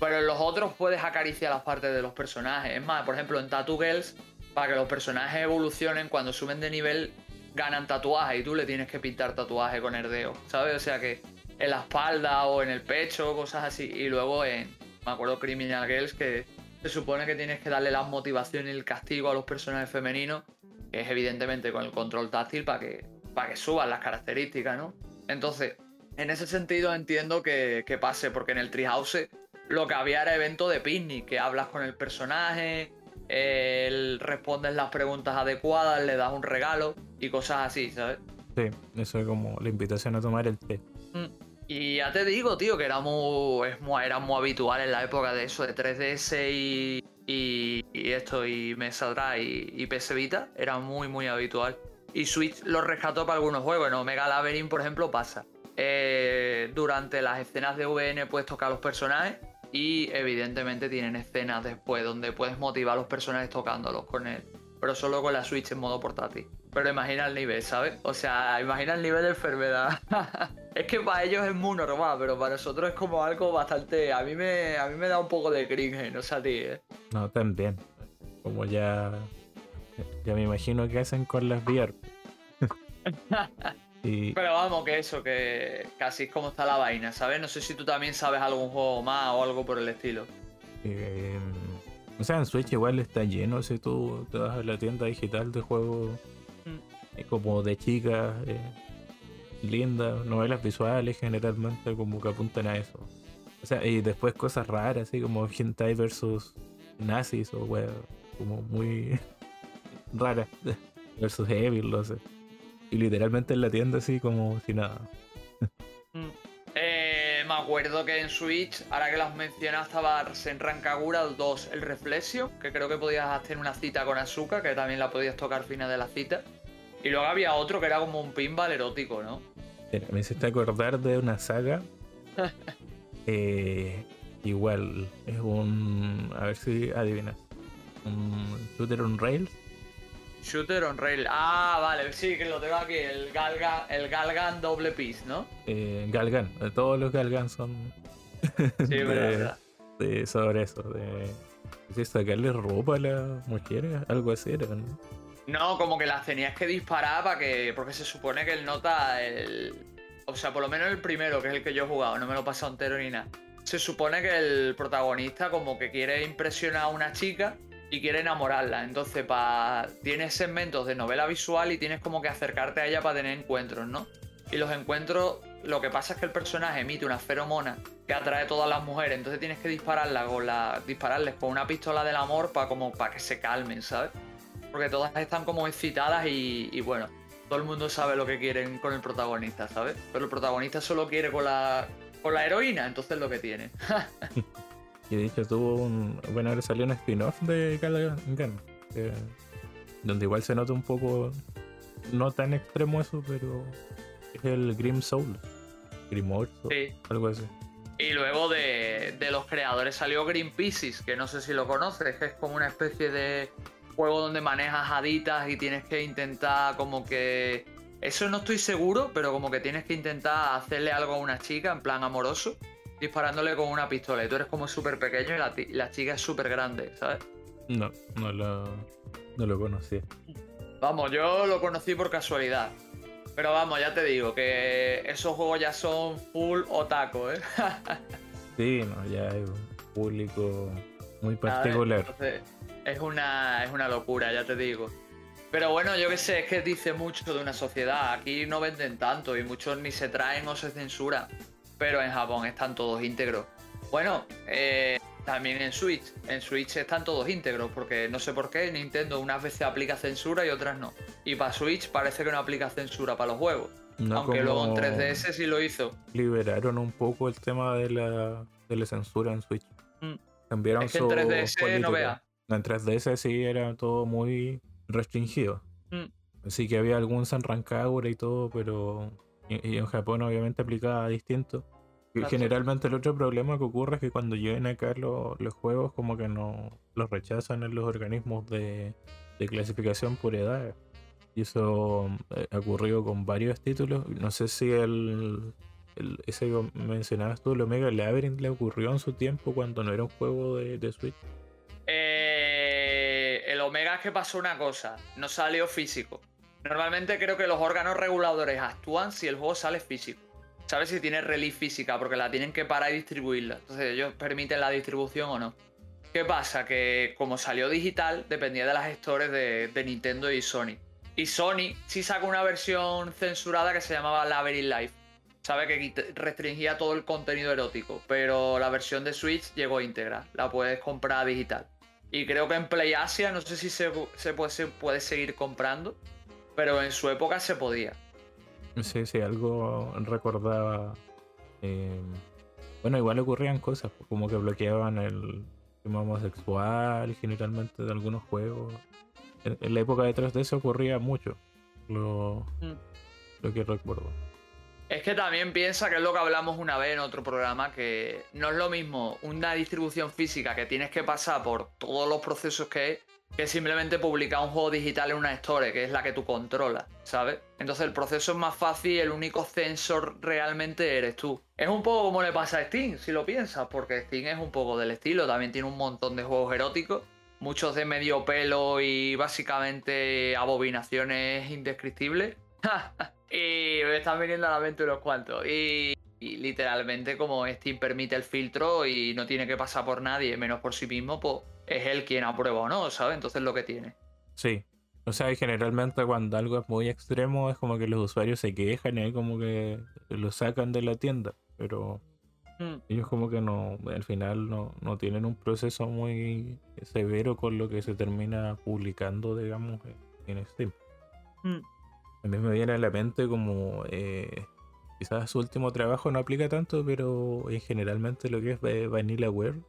Pero en los otros puedes acariciar las partes de los personajes. Es más, por ejemplo, en Tattoo Girls, para que los personajes evolucionen cuando suben de nivel, ganan tatuajes y tú le tienes que pintar tatuaje con herdeo, ¿sabes? O sea que en la espalda o en el pecho, cosas así. Y luego en, me acuerdo, Criminal Girls, que se supone que tienes que darle la motivación y el castigo a los personajes femeninos, que es evidentemente con el control táctil para que, para que suban las características, ¿no? Entonces, en ese sentido entiendo que, que pase, porque en el Treehouse lo que había era evento de picnic, que hablas con el personaje, respondes las preguntas adecuadas, le das un regalo y cosas así, ¿sabes? Sí, eso es como la invitación a tomar el té. Mm. Y ya te digo, tío, que era muy, era muy habitual en la época de eso, de 3DS y, y, esto, y Mesa Drive y, y PS Vita, era muy, muy habitual. Y Switch lo rescató para algunos juegos, en Omega Labyrinth, por ejemplo, pasa. Eh, durante las escenas de VN puedes tocar a los personajes y evidentemente tienen escenas después donde puedes motivar a los personajes tocándolos con él. Pero solo con la Switch en modo portátil. Pero imagina el nivel, ¿sabes? O sea, imagina el nivel de enfermedad. [LAUGHS] es que para ellos es muy normal, pero para nosotros es como algo bastante. A mí me, a mí me da un poco de cringe, no sé a ti, ¿eh? No, también. Como ya. Ya me imagino que hacen con las VR. [LAUGHS] Pero vamos, que eso, que casi es como está la vaina, ¿sabes? No sé si tú también sabes algún juego más o algo por el estilo. Eh, o sea, en Switch igual está lleno si tú te vas a la tienda digital de juegos mm. como de chicas, eh, lindas, novelas visuales generalmente como que apuntan a eso. O sea, y después cosas raras, así como hentai versus nazis o wea, como muy [LAUGHS] raras. versus Evil, no sé. Y literalmente en la tienda así como si nada. Mm. Eh, me acuerdo que en Switch, ahora que las mencionas, estaba Senran Kagura 2, el Reflexio, que creo que podías hacer una cita con Asuka, que también la podías tocar al final de la cita. Y luego había otro que era como un pinball erótico, ¿no? me hiciste acordar de una saga. [LAUGHS] Eh, igual, es un. A ver si adivinas. Un shooter on rails Shooter on Rail. Ah, vale, sí, que lo tengo aquí. El Galgan, el Galgan doble piece, ¿no? Eh, Galgan. Todos los Galgan son. Sí, [LAUGHS] verdad. De, sobre eso. De, de sacarle ropa a las mujeres. Algo así era, ¿no? No, como que las tenías que disparar para que. Porque se supone que él nota el. O sea, por lo menos el primero, que es el que yo he jugado, no me lo he pasado entero ni nada. Se supone que el protagonista, como que quiere impresionar a una chica y quiere enamorarla. Entonces, pa... tienes segmentos de novela visual y tienes como que acercarte a ella para tener encuentros, ¿no? Y los encuentros, lo que pasa es que el personaje emite una feromona que atrae a todas las mujeres. Entonces tienes que dispararla con la... dispararles con una pistola del amor para como para que se calmen, ¿sabes? Porque todas están como excitadas y, y bueno, todo el mundo sabe lo que quieren con el protagonista, ¿sabes? Pero el protagonista solo quiere con la, con la heroína, entonces lo que tiene. [LAUGHS] Y de hecho tuvo un. Bueno, ahora salió un spin-off de Galgan, donde igual se nota un poco. No tan extremo eso, pero. Es el Grim Soul. Grim sí. algo así. Y luego de, de, los creadores salió Green Pieces, que no sé si lo conoces, que es como una especie de juego donde manejas haditas y tienes que intentar como que... Eso no estoy seguro, pero como que tienes que intentar hacerle algo a una chica en plan amoroso disparándole con una pistola y tú eres como súper pequeño y la, chica es súper grande, ¿sabes? No, no lo, no lo conocí. Vamos, yo lo conocí por casualidad. Pero vamos, ya te digo que esos juegos ya son full otaku, ¿eh? [LAUGHS] sí, no, ya hay un público muy particular. es una, es una locura, ya te digo. Pero bueno, yo qué sé, es que dice mucho de una sociedad. Aquí no venden tanto y muchos ni se traen o se censuran pero en Japón están todos íntegros. Bueno, eh, también en Switch. En Switch están todos íntegros, porque no sé por qué Nintendo unas veces aplica censura y otras no. Y para Switch parece que no aplica censura para los juegos. aunque luego en 3DS sí lo hizo. Liberaron un poco el tema de la, de la censura en Switch. Mm. Cambiaron es que en 3DS no vea. En 3DS sí era todo muy restringido. Mm. Sí que había algún Sanrancagura y todo, pero y, en Japón obviamente aplicaba distinto. Generalmente el otro problema que ocurre es que cuando llegan acá los, los juegos como que no los rechazan en los organismos de, clasificación por edad. Y eso eh, ha ocurrido con varios títulos. No sé si el, ese que mencionabas tú, el Omega Labyrinth, le ocurrió en su tiempo cuando no era un juego de, de Switch. Eh, el Omega es que pasó una cosa, no salió físico. Normalmente creo que los órganos reguladores actúan si el juego sale físico. ¿Sabes si tiene release física? Porque la tienen que parar y distribuirla. Entonces ellos permiten la distribución o no. ¿Qué pasa? Que como salió digital, dependía de las gestores de, Nintendo y Sony. Y Sony sí sacó una versión censurada que se llamaba Labyrinth Life. ¿Sabe? Que restringía todo el contenido erótico. Pero la versión de Switch llegó íntegra. La puedes comprar digital. Y creo que en Play Asia, no sé si se puede seguir comprando. Pero en su época se podía. Sí, sí, algo recordaba. Eh, bueno, igual ocurrían cosas, pues, como que bloqueaban el tema homosexual generalmente de algunos juegos. En, la época detrás de eso ocurría mucho. Lo, mm. lo que recuerdo. Es que también piensa que es lo que hablamos una vez en otro programa, que no es lo mismo una distribución física que tienes que pasar por todos los procesos que es, que simplemente publicar un juego digital en una store, que es la que tú controlas, ¿sabes? Entonces el proceso es más fácil, el único censor realmente eres tú. Es un poco como le pasa a Steam, si lo piensas, porque Steam es un poco del estilo, también tiene un montón de juegos eróticos, muchos de medio pelo y básicamente abominaciones indescriptibles. [LAUGHS] Y me están viniendo a la mente unos cuantos. Y, literalmente, como Steam permite el filtro y no tiene que pasar por nadie, menos por sí mismo, pues es él quien aprueba o no, ¿sabes? Entonces lo que tiene. Sí. O sea, generalmente cuando algo es muy extremo es como que los usuarios se quejan y como que lo sacan de la tienda. Pero hmm. ellos como que no, al final no, tienen un proceso muy severo con lo que se termina publicando, digamos, en Steam. Hmm. A mí me viene a la mente como eh, quizás su último trabajo no aplica tanto, pero en generalmente lo que es Vanillaware,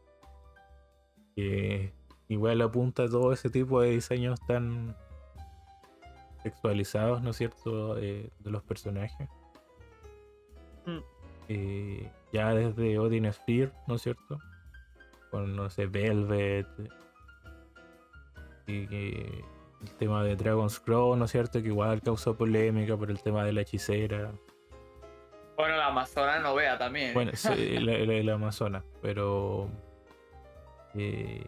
que igual apunta a todo ese tipo de diseños tan sexualizados, ¿no es cierto?, eh, de los personajes. Mm. Eh, ya desde Odin Sphere, ¿no es cierto? Con, no sé, Velvet. Y, y el tema de Dragon's Crow, ¿no es cierto? Que igual causó polémica por el tema de la hechicera. Bueno, la Amazona no vea también. Bueno, sí, [LAUGHS] la, Amazona, pero eh,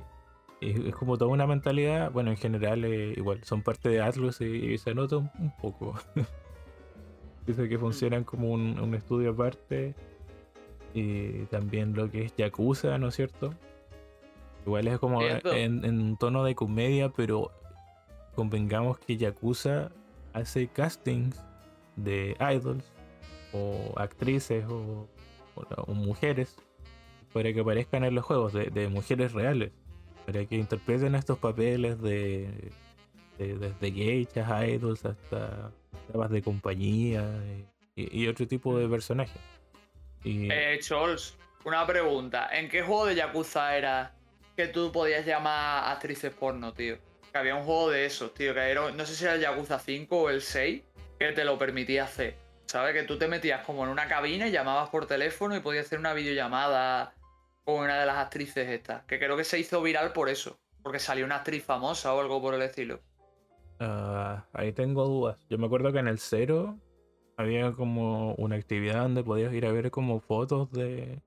es, como toda una mentalidad, bueno, en general eh, igual, son parte de Atlus y, se nota un, poco. [LAUGHS] Dice que funcionan como un, estudio aparte. Y también lo que es Yakuza, ¿no es cierto? Igual es como en, en, un tono de comedia, pero convengamos que Yakuza hace castings de idols o actrices o, mujeres para que aparezcan en los juegos de, mujeres reales, para que interpreten estos papeles de, desde gaychas, idols hasta damas de compañía y, otro tipo de personajes. Y... Eh, Chols, una pregunta. ¿En qué juego de Yakuza era que tú podías llamar actrices porno, tío? había un juego de esos, tío, que era, no sé si era el Yakuza 5 o el 6, que te lo permitía hacer. ¿Sabes? Que tú te metías como en una cabina y llamabas por teléfono y podías hacer una videollamada con una de las actrices estas. Que creo que se hizo viral por eso. Porque salió una actriz famosa o algo por el estilo. Ah, ahí tengo dudas. Yo me acuerdo que en el cero había como una actividad donde podías ir a ver como fotos de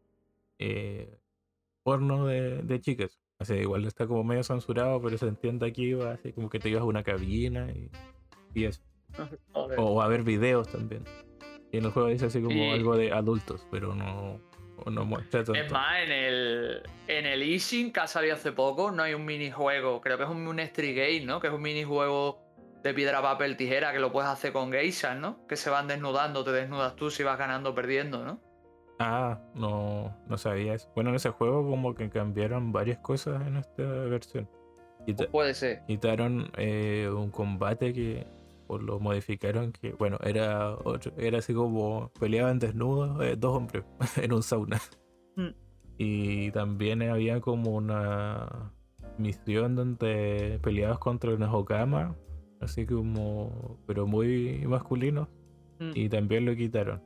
eh, porno de, de chicas igual está como medio censurado, pero se entiende aquí, así como que te ibas a una cabina y, y eso. [LAUGHS] o a ver videos también. Y en el juego dice así como algo de adultos, pero no, no muestra Es más, en el, en el Ishin que ha salido hace poco, no hay un minijuego, creo que es un, un Street Game, ¿no? Que es un minijuego de piedra, papel, tijera que lo puedes hacer con geishas, ¿no? Que se van desnudando, te desnudas tú si vas ganando o perdiendo, ¿no? Ah, no, no sabía eso. Bueno, en ese juego como que cambiaron varias cosas en esta versión. puede ser. Quitaron eh, un combate que o lo modificaron que, bueno, era era así como peleaban desnudos eh, dos hombres [LAUGHS] en un sauna. Mm. Y también había como una misión donde peleabas contra unos Okama, así como, pero muy masculinos. Mm. Y también lo quitaron.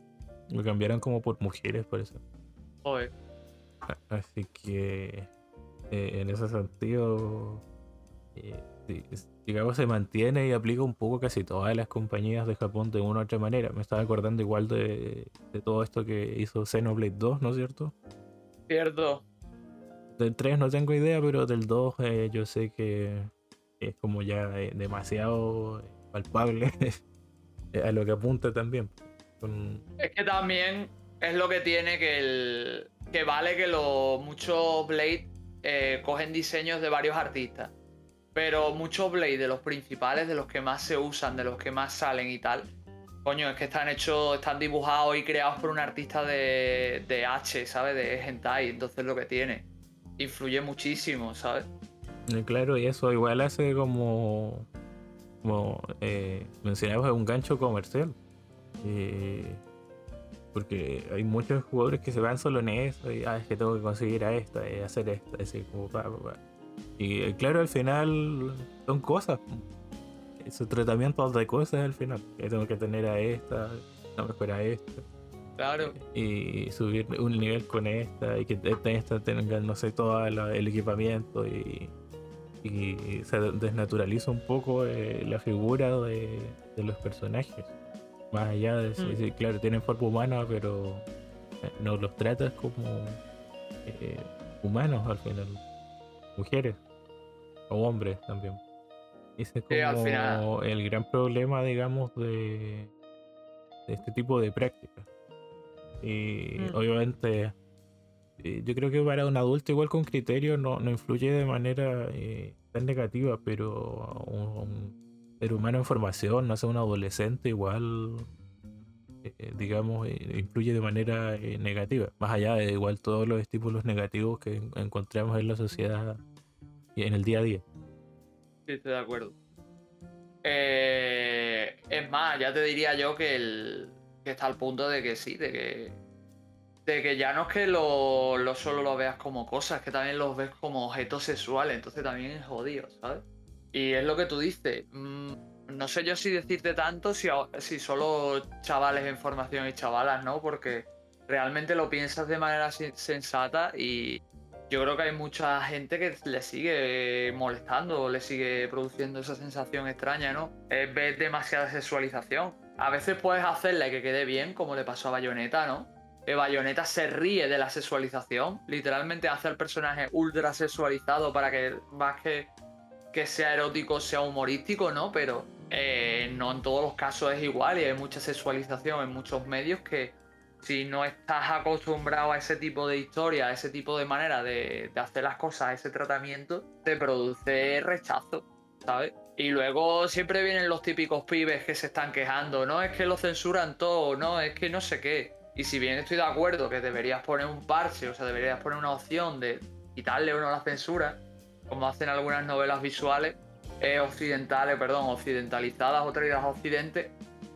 Lo cambiaron como por mujeres, por eso. Así que eh, en ese sentido, eh, digamos, se mantiene y aplica un poco casi todas las compañías de Japón de una u otra manera. Me estaba acordando igual de, todo esto que hizo Xenoblade 2, ¿no es cierto? Cierto. Del 3 no tengo idea, pero del 2 eh, yo sé que es como ya demasiado palpable [LAUGHS] a lo que apunta también. Es que también es lo que tiene que el. que vale que los muchos Blade eh, cogen diseños de varios artistas. Pero muchos Blade de los principales, de los que más se usan, de los que más salen y tal, coño, es que están hechos, están dibujados y creados por un artista de, de H, ¿sabes? De hentai, entonces lo que tiene influye muchísimo, ¿sabes? Claro, y eso igual hace como, como eh, mencionamos, un gancho comercial. Eh, porque hay muchos jugadores que se van solo en eso y ah, es que tengo que conseguir a esta y hacer esta, así como Y eh, claro, al final son cosas. Su tratamiento de cosas al final. Que tengo que tener a esta, no mejor a esta. Claro. Y subir un nivel con esta y que esta tenga, no sé, todo el equipamiento y, y se desnaturaliza un poco eh, la figura de, de los personajes. Más allá de mm. claro, tienen forma humana, pero eh, no los tratas como eh, humanos al final. Mujeres o hombres también. Ese es como el gran problema, digamos, de, este tipo de prácticas. Y mm. obviamente, eh, yo creo que para un adulto igual con criterio no, no influye de manera tan negativa, pero un ser humano en formación, no sé, un adolescente igual, eh, eh, digamos, eh, influye de manera negativa, más allá de igual todos los estímulos negativos que encontramos en la sociedad en el día a día. Sí, estoy de acuerdo. es más, ya te diría yo que, el, que está al punto de que sí, de que, de que ya no es que lo, lo solo lo veas como cosas, que también los ves como objetos sexuales, entonces también es jodido, ¿sabes? Y es lo que tú dices. Mm, no sé yo si decirte tanto si, si solo chavales en formación y chavalas, ¿no? Porque realmente lo piensas de manera sensata y yo creo que hay mucha gente que le sigue molestando, le sigue produciendo esa sensación extraña, ¿no? Es ver demasiada sexualización. A veces puedes hacerle que quede bien, como le pasó a Bayonetta, ¿no? Que Bayonetta se ríe de la sexualización, literalmente hace al personaje ultra sexualizado para que más que que sea erótico, sea humorístico, ¿no? Pero eh, no en todos los casos es igual y hay mucha sexualización en muchos medios que si no estás acostumbrado a ese tipo de historia, a ese tipo de manera de, hacer las cosas, a ese tratamiento, te produce rechazo, ¿sabes? Y luego siempre vienen los típicos pibes que se están quejando, no es que lo censuran todo, no, es que no sé qué. Y si bien estoy de acuerdo que deberías poner un parche, o sea, deberías poner una opción de quitarle o no la censura, como hacen algunas novelas visuales eh, occidentales, perdón, occidentalizadas o traídas a Occidente,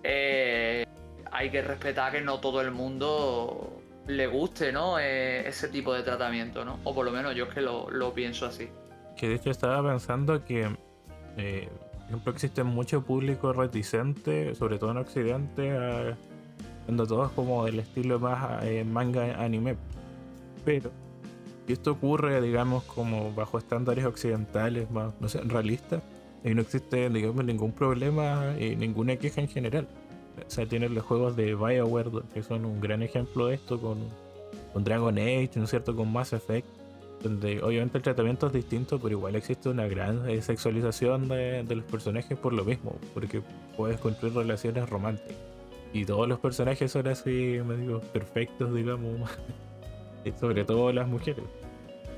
eh, hay que respetar que no todo el mundo le guste, ¿no? Eh, ese tipo de tratamiento, ¿no? O por lo menos yo es que lo, pienso así. Que de hecho estaba pensando que, por ejemplo, existe mucho público reticente, sobre todo en Occidente, cuando todo es como del estilo más manga anime. Pero esto ocurre, digamos, como bajo estándares occidentales más, realistas, y no existe, digamos, ningún problema y ninguna queja en general. O sea, tienen los juegos de Bioware, que son un gran ejemplo de esto, con, con Dragon Age, ¿no es cierto?, con Mass Effect, donde obviamente el tratamiento es distinto, pero igual existe una gran eh, sexualización de, de los personajes por lo mismo, porque puedes construir relaciones románticas. Y todos los personajes son así, medio perfectos, digamos. [LAUGHS] sobre todo las mujeres.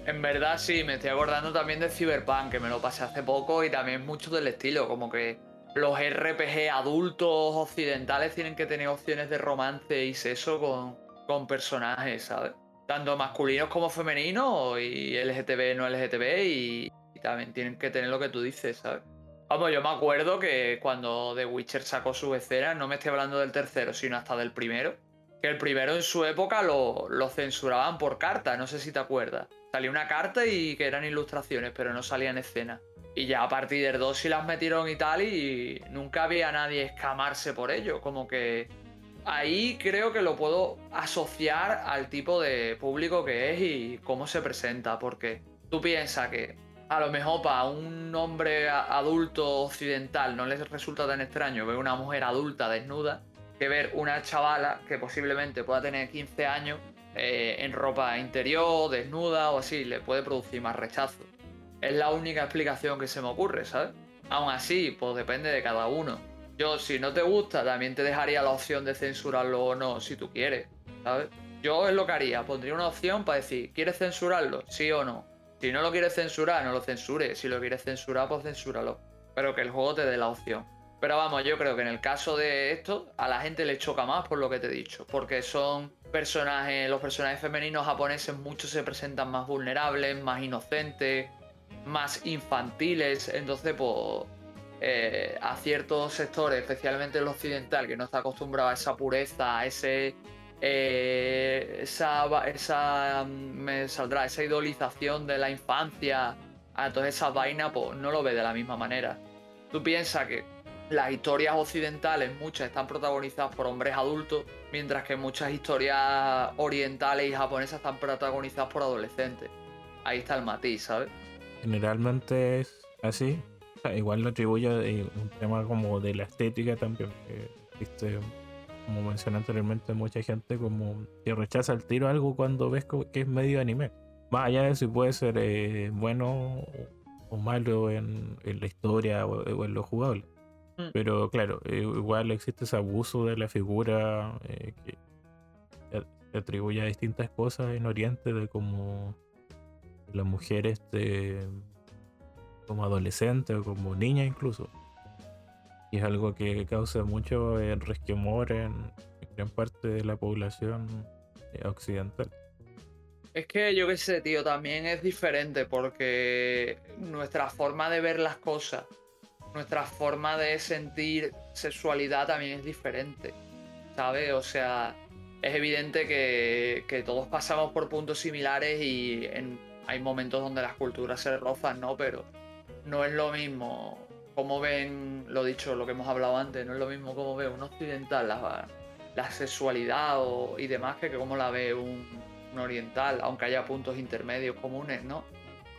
En verdad sí, me estoy acordando también de Cyberpunk, que me lo pasé hace poco y también mucho del estilo, como que los RPG adultos occidentales tienen que tener opciones de romance y sexo con, con personajes, ¿sabes? Tanto masculinos como femeninos y LGTB, no LGTB y, también tienen que tener lo que tú dices, ¿sabes? Vamos, yo me acuerdo que cuando The Witcher sacó su escena, no me estoy hablando del tercero, sino hasta del primero, que el primero en su época lo, censuraban por carta, no sé si te acuerdas. Salía una carta y que eran ilustraciones, pero no salían escenas. Y ya a partir del 2 sí las metieron y tal, y nunca había nadie escamarse por ello. Como que ahí creo que lo puedo asociar al tipo de público que es y cómo se presenta, porque tú piensas que a lo mejor para un hombre adulto occidental no les resulta tan extraño ver una mujer adulta desnuda, que ver una chavala que posiblemente pueda tener 15 años eh, en ropa interior, desnuda o así, le puede producir más rechazo. Es la única explicación que se me ocurre, ¿sabes? Aún así, pues depende de cada uno. Yo, si no te gusta, también te dejaría la opción de censurarlo o no, si tú quieres, ¿sabes? Yo es lo que haría, pondría una opción para decir, ¿quieres censurarlo? Sí o no. Si no lo quieres censurar, no lo censures. Si lo quieres censurar, pues censúralo. Pero que el juego te dé la opción. Pero vamos, yo creo que en el caso de esto, a la gente le choca más por lo que te he dicho, porque son personajes, los personajes femeninos japoneses muchos se presentan más vulnerables, más inocentes, más infantiles, entonces pues eh, a ciertos sectores, especialmente el occidental, que no está acostumbrado a esa pureza, a ese eh, esa, esa me saldrá esa idolización de la infancia, a todas esas vainas, pues no lo ve de la misma manera. Tú piensas que las historias occidentales, muchas están protagonizadas por hombres adultos, mientras que muchas historias orientales y japonesas están protagonizadas por adolescentes. Ahí está el matiz, ¿sabes? Generalmente es así. igual lo atribuye a un tema como de la estética también. Que existe, como mencioné anteriormente, mucha gente como que rechaza el tiro algo cuando ves que es medio anime. Más allá de si puede ser eh, bueno o malo en, la historia o, en lo jugable. Mm. Pero claro, eh, igual existe ese abuso de la figura eh, que se atribuye a distintas cosas en Oriente, de como la mujer este, como adolescente o como niña incluso. Y es algo que causa mucho resquemor en gran parte de la población occidental. Es que yo qué sé, tío, también es diferente porque nuestra forma de ver las cosas, nuestra forma de sentir sexualidad también es diferente, ¿sabes? O sea, es evidente que, todos pasamos por puntos similares y hay momentos donde las culturas se rozan, ¿no? Pero no es lo mismo como ven, lo dicho, lo que hemos hablado antes, no es lo mismo como ve un occidental la, la sexualidad y demás que como la ve un oriental, aunque haya puntos intermedios comunes, ¿no?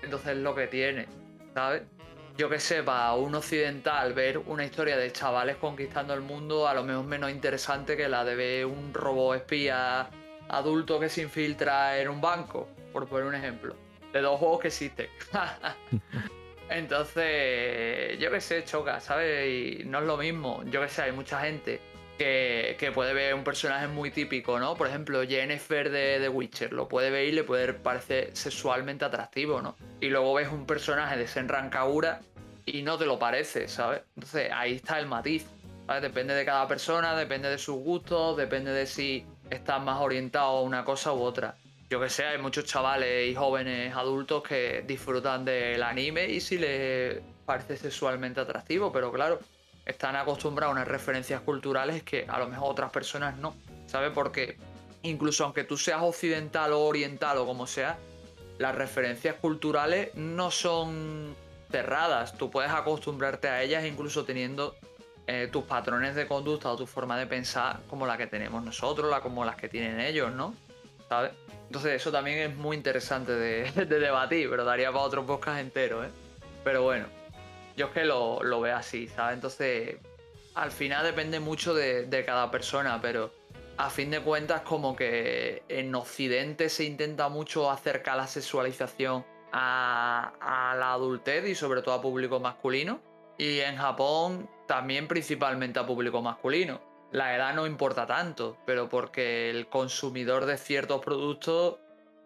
Entonces es lo que tiene, ¿sabes? Yo que sé, para un occidental ver una historia de chavales conquistando el mundo a lo mejor menos interesante que la de ver un robot espía adulto que se infiltra en un banco, por poner un ejemplo, de dos juegos que existen. [LAUGHS] Entonces, yo que sé, choca, ¿sabes? Y no es lo mismo. Yo que sé, hay mucha gente que, puede ver un personaje muy típico, ¿no? Por ejemplo, Jennifer de The Witcher, lo puede ver y le puede parecer sexualmente atractivo, ¿no? Y luego ves un personaje de Senran Kagura y no te lo parece, ¿sabes? Entonces ahí está el matiz. Depende de cada persona, depende de sus gustos, depende de si estás más orientado a una cosa u otra. Yo que sé, hay muchos chavales y jóvenes adultos que disfrutan del anime y si les parece sexualmente atractivo, pero claro, están acostumbrados a unas referencias culturales que a lo mejor otras personas no, ¿sabes? Porque incluso aunque tú seas occidental o oriental o como sea, las referencias culturales no son cerradas, tú puedes acostumbrarte a ellas incluso teniendo eh, tus patrones de conducta o tu forma de pensar como la que tenemos nosotros, la como las que tienen ellos, ¿no? ¿Sabes? Entonces eso también es muy interesante de, [LAUGHS] de debatir, pero daría para otro podcast entero, ¿eh? Pero bueno, yo es que lo, veo así, ¿sabes? Entonces, al final depende mucho de, cada persona, pero a fin de cuentas como que en Occidente se intenta mucho acercar la sexualización a, la adultez y sobre todo a público masculino. Y en Japón también principalmente a público masculino. La edad no importa tanto, pero porque el consumidor de ciertos productos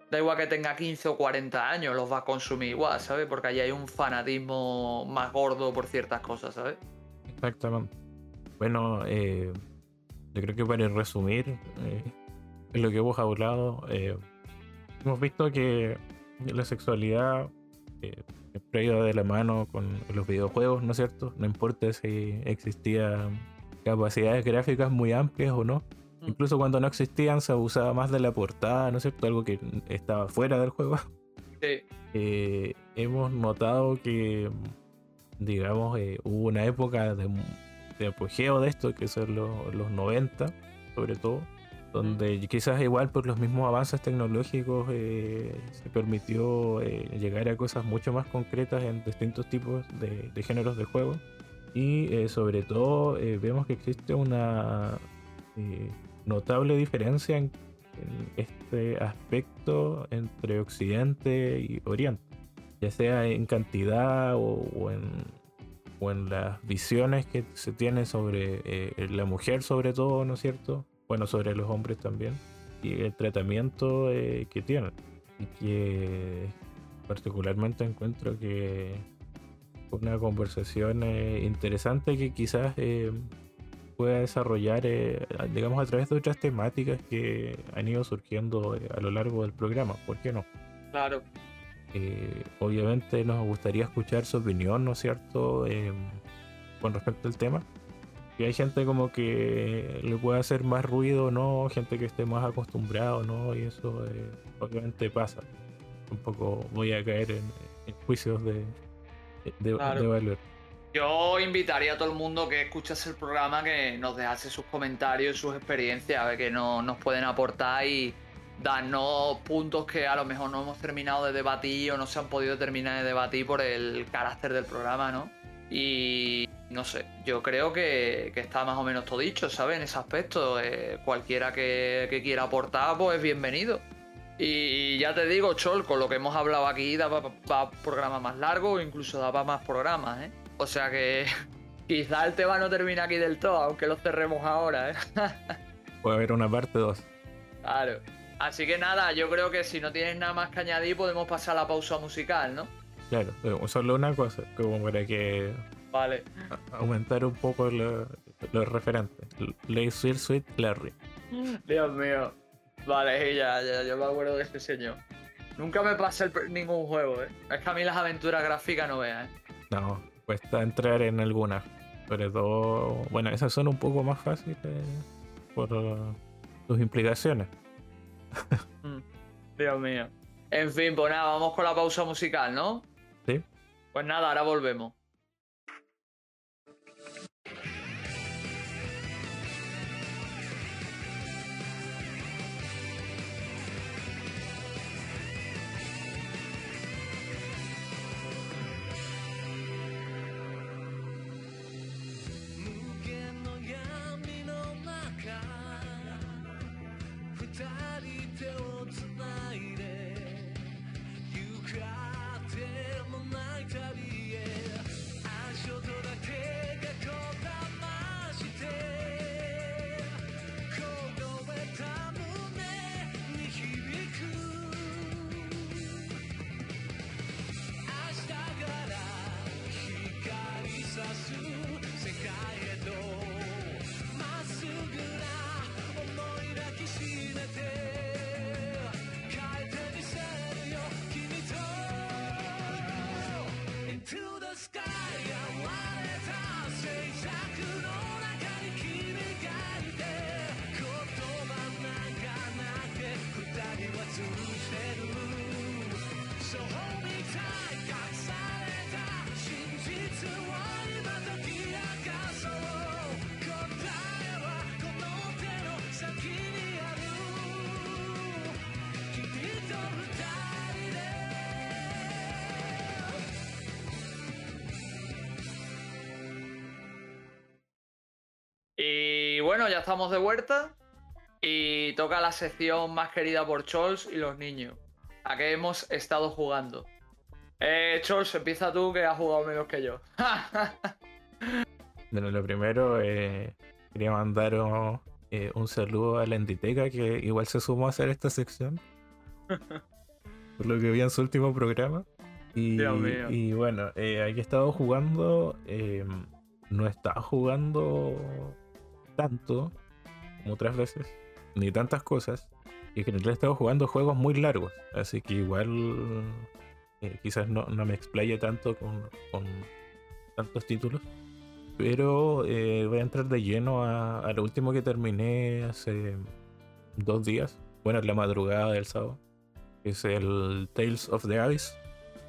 da igual que tenga 15 o 40 años, los va a consumir igual, ¿sabes? Porque allí hay un fanatismo más gordo por ciertas cosas, ¿sabes? Exactamente. Bueno, eh, yo creo que para resumir eh, lo que hemos hablado, eh, hemos visto que la sexualidad eh, siempre ido de la mano con los videojuegos, ¿no es cierto? No importa si existían capacidades gráficas muy amplias o no Mm. Incluso cuando no existían se abusaba más de la portada, ¿no es cierto? Algo que estaba fuera del juego. Sí. Eh, hemos notado que, digamos, eh, hubo una época de, apogeo de esto, que son los, los 90, sobre todo, donde mm. quizás igual por los mismos avances tecnológicos eh, se permitió llegar a cosas mucho más concretas en distintos tipos de, de géneros de juego. Y sobre todo vemos que existe una notable diferencia en, este aspecto entre Occidente y Oriente, ya sea en cantidad o, en, o en las visiones que se tiene sobre eh, la mujer sobre todo, ¿no es cierto? Bueno, sobre los hombres también, y el tratamiento eh, que tienen. Y que particularmente encuentro que una conversación eh, interesante que quizás eh, pueda desarrollar, eh, digamos, a través de otras temáticas que han ido surgiendo a lo largo del programa. ¿Por qué no? Claro. obviamente nos gustaría escuchar su opinión, ¿no es cierto?, con respecto al tema. Y hay gente como que le puede hacer más ruido, ¿no? Gente que esté más acostumbrado, ¿no? Y eso obviamente pasa. Un poco voy a caer en juicios de, de, Yo invitaría a todo el mundo que escuchase el programa que nos dejase sus comentarios, sus experiencias, a ver que nos pueden aportar y darnos puntos que a lo mejor no hemos terminado de debatir o no se han podido terminar de debatir por el carácter del programa, ¿no? Y no sé, yo creo que, está más o menos todo dicho, ¿sabes? En ese aspecto, eh, cualquiera que, que, quiera aportar, pues es bienvenido. Y ya te digo, Chol, con lo que hemos hablado aquí, da para programas más largos o incluso da para más programas, ¿eh? O sea que [LAUGHS] quizá el tema no termina aquí del todo, aunque lo cerremos ahora, ¿eh? [LAUGHS] Puede haber una parte 2. Claro. Así que nada, yo creo que si no tienes nada más que añadir, podemos pasar a la pausa musical, ¿no? Claro, solo una cosa, como para que. Vale. Aumentar un poco los referentes. Lazy Sweet Larry. Dios mío. Vale, ya, ya, yo me acuerdo de este señor. Nunca me pasa ningún juego, ¿eh? Es que a mí las aventuras gráficas no veas, ¿eh? No, cuesta entrar en algunas. Sobre todo, bueno, esas son un poco más fáciles por sus implicaciones. [LAUGHS] Mm, Dios mío. En fin, pues nada, vamos con la pausa musical, ¿no? Sí. Pues nada, ahora volvemos. Y bueno, ya estamos de vuelta. Toca la sección más querida por Chols y los niños. ¿A qué hemos estado jugando? Eh, Chols, empieza tú que has jugado menos que yo. [LAUGHS] bueno, lo primero, eh, quería mandar eh, un saludo a la Enditeca que igual se sumó a hacer esta sección. [LAUGHS] por lo que vi en su último programa. Y, y bueno, eh, aquí he estado jugando. no estaba jugando tanto como otras veces, ni tantas cosas, y que en realidad he estado jugando juegos muy largos, así que igual eh, quizás no, me explaye tanto con, tantos títulos, pero eh, voy a entrar de lleno a, lo último que terminé hace dos días, bueno, en la madrugada del sábado, que es el Tales of the Abyss.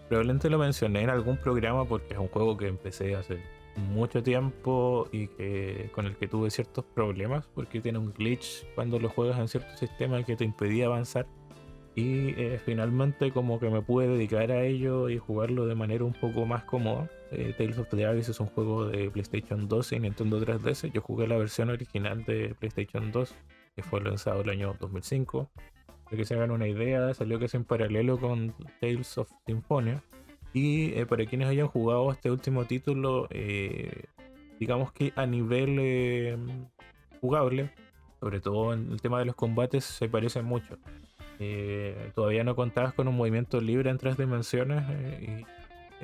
Probablemente lo mencioné en algún programa porque es un juego que empecé hace mucho tiempo y que con el que tuve ciertos problemas porque tiene un glitch cuando lo juegas en cierto sistema que te impedía avanzar y eh, finalmente como que me pude dedicar a ello y jugarlo de manera un poco más cómoda. Eh, Tales of the Abyss es un juego de PlayStation 2 y Nintendo 3DS. Yo jugué la versión original de PlayStation 2 que fue lanzado el año 2005. Para que se hagan una idea, salió es en paralelo con Tales of Symphonia y eh, para quienes hayan jugado este último título, eh, digamos que a nivel eh, jugable, sobre todo en el tema de los combates, se parece mucho. todavía no contabas con un movimiento libre en tres dimensiones y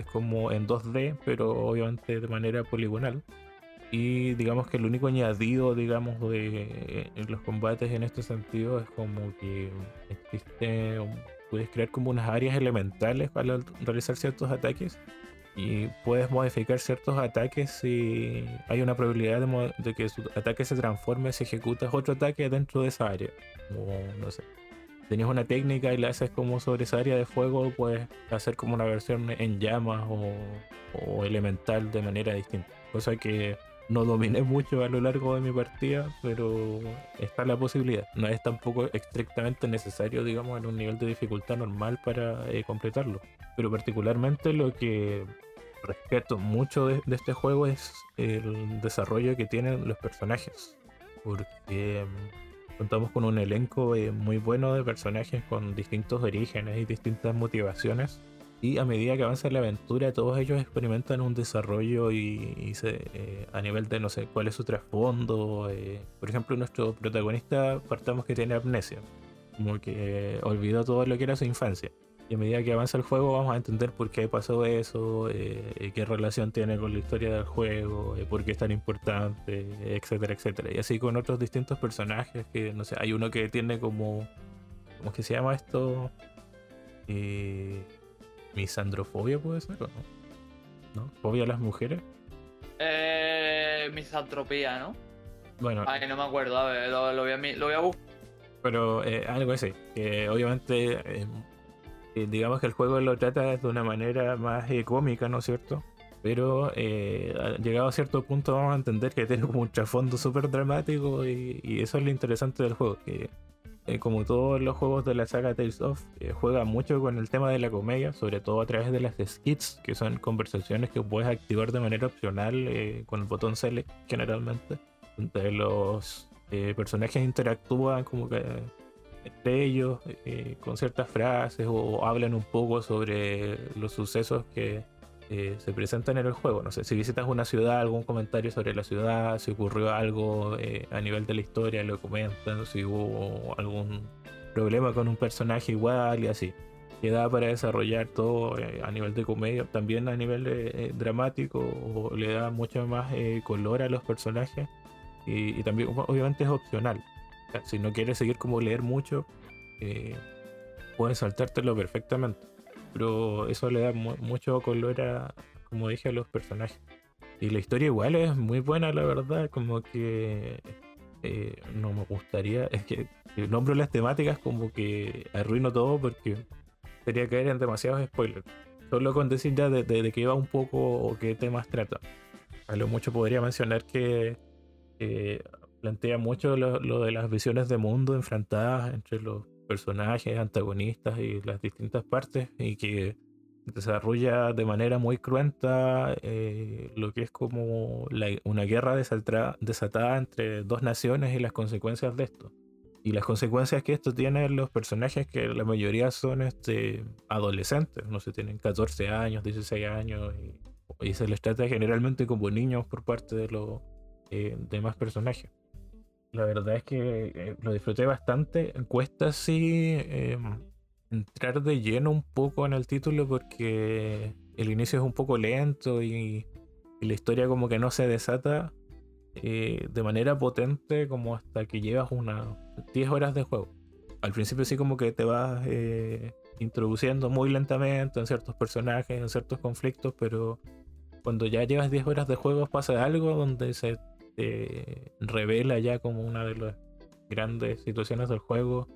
es como en 2D, pero obviamente de manera poligonal. Y digamos que el único añadido, digamos, de en los combates en este sentido es como que existe, puedes crear como unas áreas elementales para realizar ciertos ataques y puedes modificar ciertos ataques si hay una probabilidad de, que su ataque se transforme si ejecutas otro ataque dentro de esa área. Como, no sé, tenías una técnica y la haces como sobre esa área de fuego, puedes hacer como una versión en llamas o, o elemental de manera distinta. Cosa que no dominé mucho a lo largo de mi partida, pero está la posibilidad. No es tampoco estrictamente necesario, digamos, en un nivel de dificultad normal para eh, completarlo. Pero particularmente lo que respeto mucho de, este juego es el desarrollo que tienen los personajes. Porque mm, contamos con un elenco eh, muy bueno de personajes con distintos orígenes y distintas motivaciones y a medida que avanza la aventura, todos ellos experimentan un desarrollo y, eh, a nivel de no sé cuál es su trasfondo. Eh, por ejemplo, nuestro protagonista partamos que tiene amnesia, como que olvidó todo lo que era su infancia. Y a medida que avanza el juego vamos a entender por qué pasó eso, eh, qué relación tiene con la historia del juego, por qué es tan importante, etcétera, etcétera. Y así con otros distintos personajes que, no sé, hay uno que tiene como, ¿cómo que se llama esto? Eh, ¿Misandrofobia puede ser o no? ¿No? ¿Fobia a las mujeres? Eh, misantropía, ¿no? Bueno. Ay, no me acuerdo, a ver, lo, voy, a, lo voy a buscar. Pero eh, algo así, que obviamente, eh, eh, digamos que el juego lo trata de una manera más cómica, ¿no es cierto? Pero llegado a cierto punto vamos a entender que tiene como un trasfondo súper dramático y, y, eso es lo interesante del juego, que eh, como todos los juegos de la saga Tales of, eh, juega mucho con el tema de la comedia, sobre todo a través de las skits, que son conversaciones que puedes activar de manera opcional eh, con el botón Select generalmente. Entre los personajes interactúan como que entre ellos con ciertas frases o hablan un poco sobre los sucesos que eh, se presentan en el juego. No sé, si visitas una ciudad, algún comentario sobre la ciudad, si ocurrió algo eh, a nivel de la historia, lo comentan, si hubo algún problema con un personaje igual y así. Queda para desarrollar todo eh, a nivel de comedia, también a nivel dramático, o le da mucho más color a los personajes. Y, también, obviamente, es opcional. si no quieres seguir como leer mucho, puedes saltártelo perfectamente pero eso le da mucho color a, como dije, a los personajes. Y la historia igual es muy buena, la verdad, como que eh, no me gustaría, es que nombro las temáticas como que arruino todo porque sería caer en demasiados spoilers. Solo con decir ya de, de, qué va un poco o qué temas trata. A lo mucho podría mencionar que plantea mucho lo, de las visiones de mundo enfrentadas entre los personajes, antagonistas y las distintas partes y que desarrolla de manera muy cruenta eh, lo que es como una guerra desatada, entre dos naciones y las consecuencias de esto. Y las consecuencias que esto tiene en los personajes, que la mayoría son este, adolescentes, no sé, tienen 14 años, 16 años, y, se les trata generalmente como niños por parte de los eh, demás personajes. La verdad es que eh, lo disfruté bastante. Cuesta sí em, entrar de lleno un poco en el título porque el inicio es un poco lento y, la historia como que no se desata eh, de manera potente como hasta que llevas unas 10 horas de juego. Al principio sí como que te vas eh, introduciendo muy lentamente en ciertos personajes, en ciertos conflictos, pero cuando ya llevas 10 horas de juego pasa algo donde se revela ya como una de las grandes situaciones del juego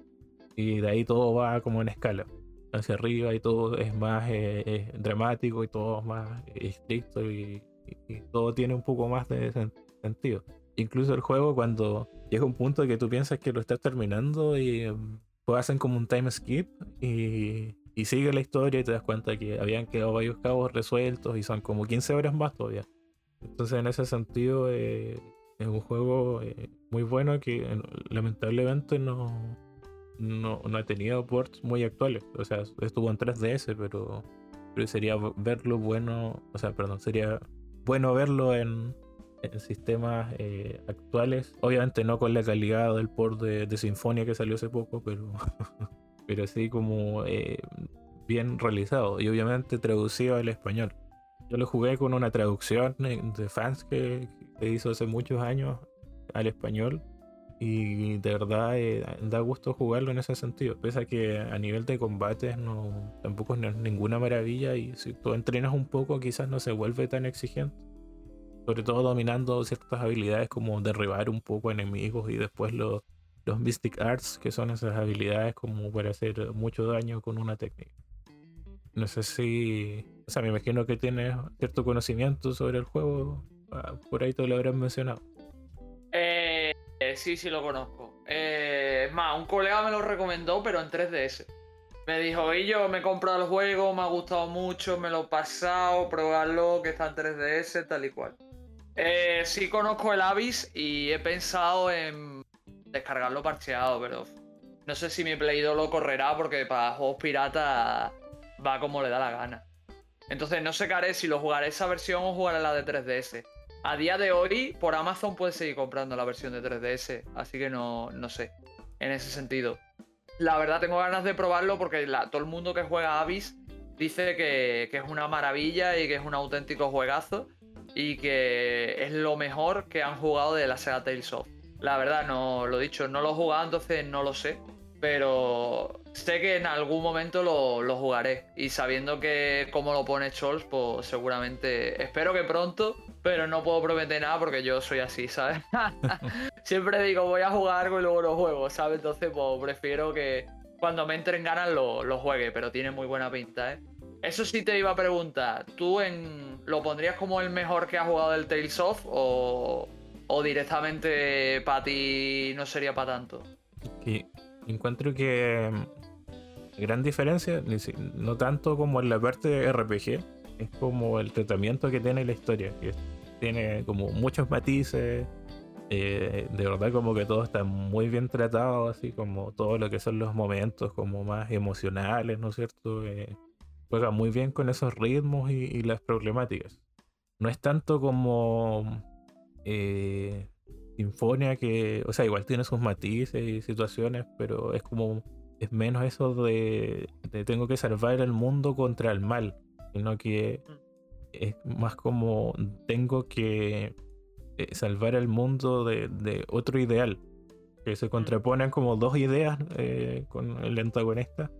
y de ahí todo va como en escala hacia arriba y todo es más eh, dramático y todo es más estricto y, todo tiene un poco más de sentido. Incluso el juego cuando llega un punto que tú piensas que lo estás terminando y pues hacen como un time skip y, y sigue la historia y te das cuenta que habían quedado varios cabos resueltos y son como 15 horas más todavía. Entonces en ese sentido eh, es un juego eh, muy bueno que eh, lamentablemente no, no, ha tenido ports muy actuales. O sea, estuvo en 3DS, pero, pero sería verlo bueno, o sea, perdón, sería bueno verlo en, sistemas actuales. Obviamente no con la calidad del port de, de Sinfonia que salió hace poco, pero, [LAUGHS] pero sí como bien realizado y obviamente traducido al español. Yo lo jugué con una traducción de fans que, se hizo hace muchos años al español y de verdad eh, da gusto jugarlo en ese sentido. Pese a que a nivel de combate no, tampoco es ninguna maravilla y si tú entrenas un poco quizás no se vuelve tan exigente. Sobre todo dominando ciertas habilidades como derribar un poco enemigos y después los Mystic Arts, que son esas habilidades como para hacer mucho daño con una técnica. No sé si... O sea, me imagino que tienes cierto conocimiento sobre el juego. Ah, por ahí te lo habrás mencionado. Eh, sí, sí lo conozco. Eh, es más, un colega me lo recomendó, pero en 3DS. Me dijo, y yo me he comprado el juego, me ha gustado mucho, me lo he pasado, probarlo, que está en 3DS, tal y cual. Eh, sí conozco el Abyss y he pensado en descargarlo parcheado, pero no sé si mi Play 2 lo correrá porque para juegos piratas va como le da la gana. Entonces no sé qué haré, si lo jugaré esa versión o jugaré la de 3DS. A día de hoy, por Amazon puedes seguir comprando la versión de 3DS, así que no, no sé, en ese sentido. La verdad tengo ganas de probarlo porque todo el mundo que juega Abyss dice que, que, es una maravilla y que es un auténtico juegazo y que es lo mejor que han jugado de la Sega Tales of. La verdad, no lo he dicho, no lo he jugado, entonces no lo sé. Pero sé que en algún momento lo, jugaré. Y sabiendo que como lo pone Scholz, pues seguramente espero que pronto. Pero no puedo prometer nada porque yo soy así, ¿sabes? [LAUGHS] Siempre digo, voy a jugar algo y luego lo juego, ¿sabes? Entonces, pues prefiero que cuando me entren ganas lo, lo juegue. Pero tiene muy buena pinta, ¿eh? Eso sí te iba a preguntar. ¿Tú en, lo pondrías como el mejor que ha jugado del Tales of o, o directamente para ti no sería para tanto? Y encuentro que mm, gran diferencia, no tanto como en la parte de RPG, es como el tratamiento que tiene la historia, que tiene como muchos matices, eh, de verdad como que todo está muy bien tratado, así como todo lo que son los momentos como más emocionales, ¿no es cierto? Eh, juega muy bien con esos ritmos y las problemáticas. No es tanto como eh, Sinfonia que, o sea, igual tiene sus matices y situaciones, pero es como, es menos eso de, tengo que salvar el mundo contra el mal, sino que mm. es más como tengo que eh, salvar el mundo de, otro ideal, que se mm. contraponen como dos ideas eh, con el antagonista.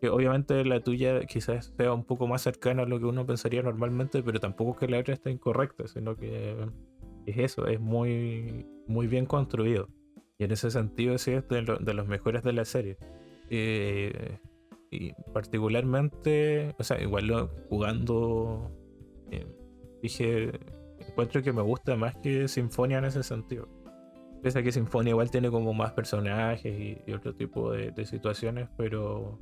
Que obviamente la tuya quizás sea un poco más cercana a lo que uno pensaría normalmente, pero tampoco que la otra esté incorrecta, sino que es eso, es muy, muy bien construido. Y en ese sentido sí es de, los mejores de la serie. Eh, y particularmente, o sea, igual jugando, eh, dije, encuentro que me gusta más que Sinfonia en ese sentido. Pese a que Sinfonia igual tiene como más personajes y, otro tipo de, situaciones, pero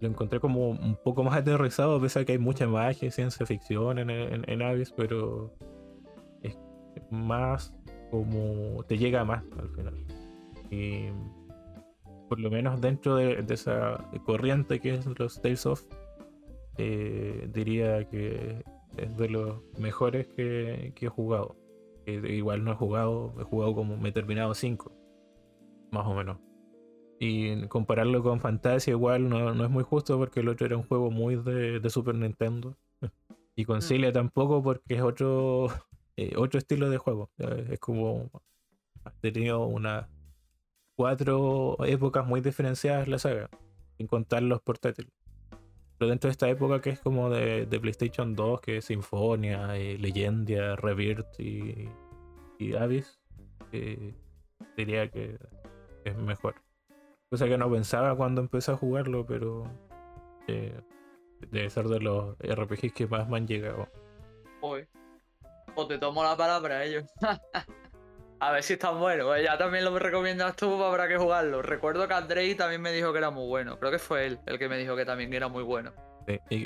lo encontré como un poco más aterrizado, pese a que hay mucha magia y ciencia ficción en, en, en pero más como te llega más al final. Y por lo menos dentro de, esa corriente que es los Tales of, eh, diría que es de los mejores que, he jugado. igual no he jugado, he jugado como me he terminado 5, más o menos. Y compararlo con Fantasia igual no, es muy justo porque el otro era un juego muy de, de Super Nintendo. [LAUGHS] Y con mm. Cilia tampoco porque es otro, eh, otro estilo de juego. Es como ha tenido unas cuatro épocas muy diferenciadas la saga, sin contar los portátiles. Pero dentro de esta época que es como de, PlayStation 2, que es Sinfonia, eh, Legendia, Rebirth y, y Abyss, eh, diría que es mejor. Cosa que no pensaba cuando empecé a jugarlo, pero debe ser de los RPGs que más me han llegado. Hoy. O te tomo la palabra a ellos. [LAUGHS] a ver si están buenos. Pues ya también lo recomiendas tú, pues habrá que jugarlo. Recuerdo que Andrei también me dijo que era muy bueno. Creo que fue él el que me dijo que también era muy bueno.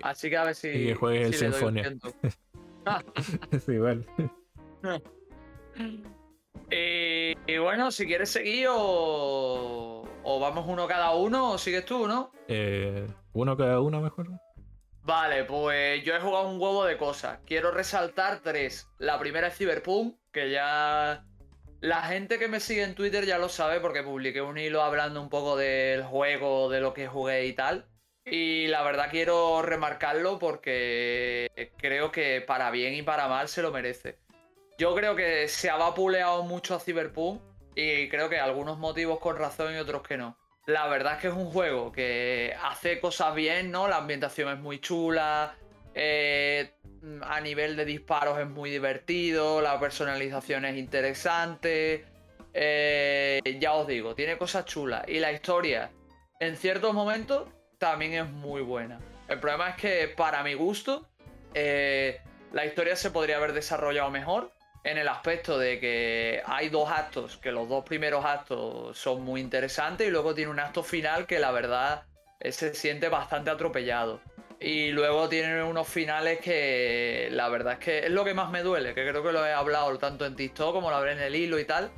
Así que a ver si. Y que juegues el Sinfonia. [LAUGHS] sí, vale. [LAUGHS] y, bueno, si quieres seguir o, o vamos uno cada uno o sigues tú, ¿no? Eh, uno cada uno mejor. Vale, pues yo he jugado un huevo de cosas. Quiero resaltar tres. La primera es Cyberpunk, que ya la gente que me sigue en Twitter ya lo sabe porque publiqué un hilo hablando un poco del juego, de lo que jugué y tal. Y la verdad quiero remarcarlo porque creo que para bien y para mal se lo merece. Yo creo que se ha vapuleado mucho a Cyberpunk y creo que algunos motivos con razón y otros que no. La verdad es que es un juego que hace cosas bien, ¿no? La ambientación es muy chula, eh, a nivel de disparos es muy divertido, la personalización es interesante. Eh, ya os digo, tiene cosas chulas. Y la historia, en ciertos momentos, también es muy buena. El problema es que, para mi gusto, eh, la historia se podría haber desarrollado mejor en el aspecto de que hay dos actos, que los dos primeros actos son muy interesantes y luego tiene un acto final que la verdad eh, se siente bastante atropellado. Y luego tiene unos finales que la verdad es que es lo que más me duele, que creo que lo he hablado tanto en TikTok como lo hablé en el hilo y tal,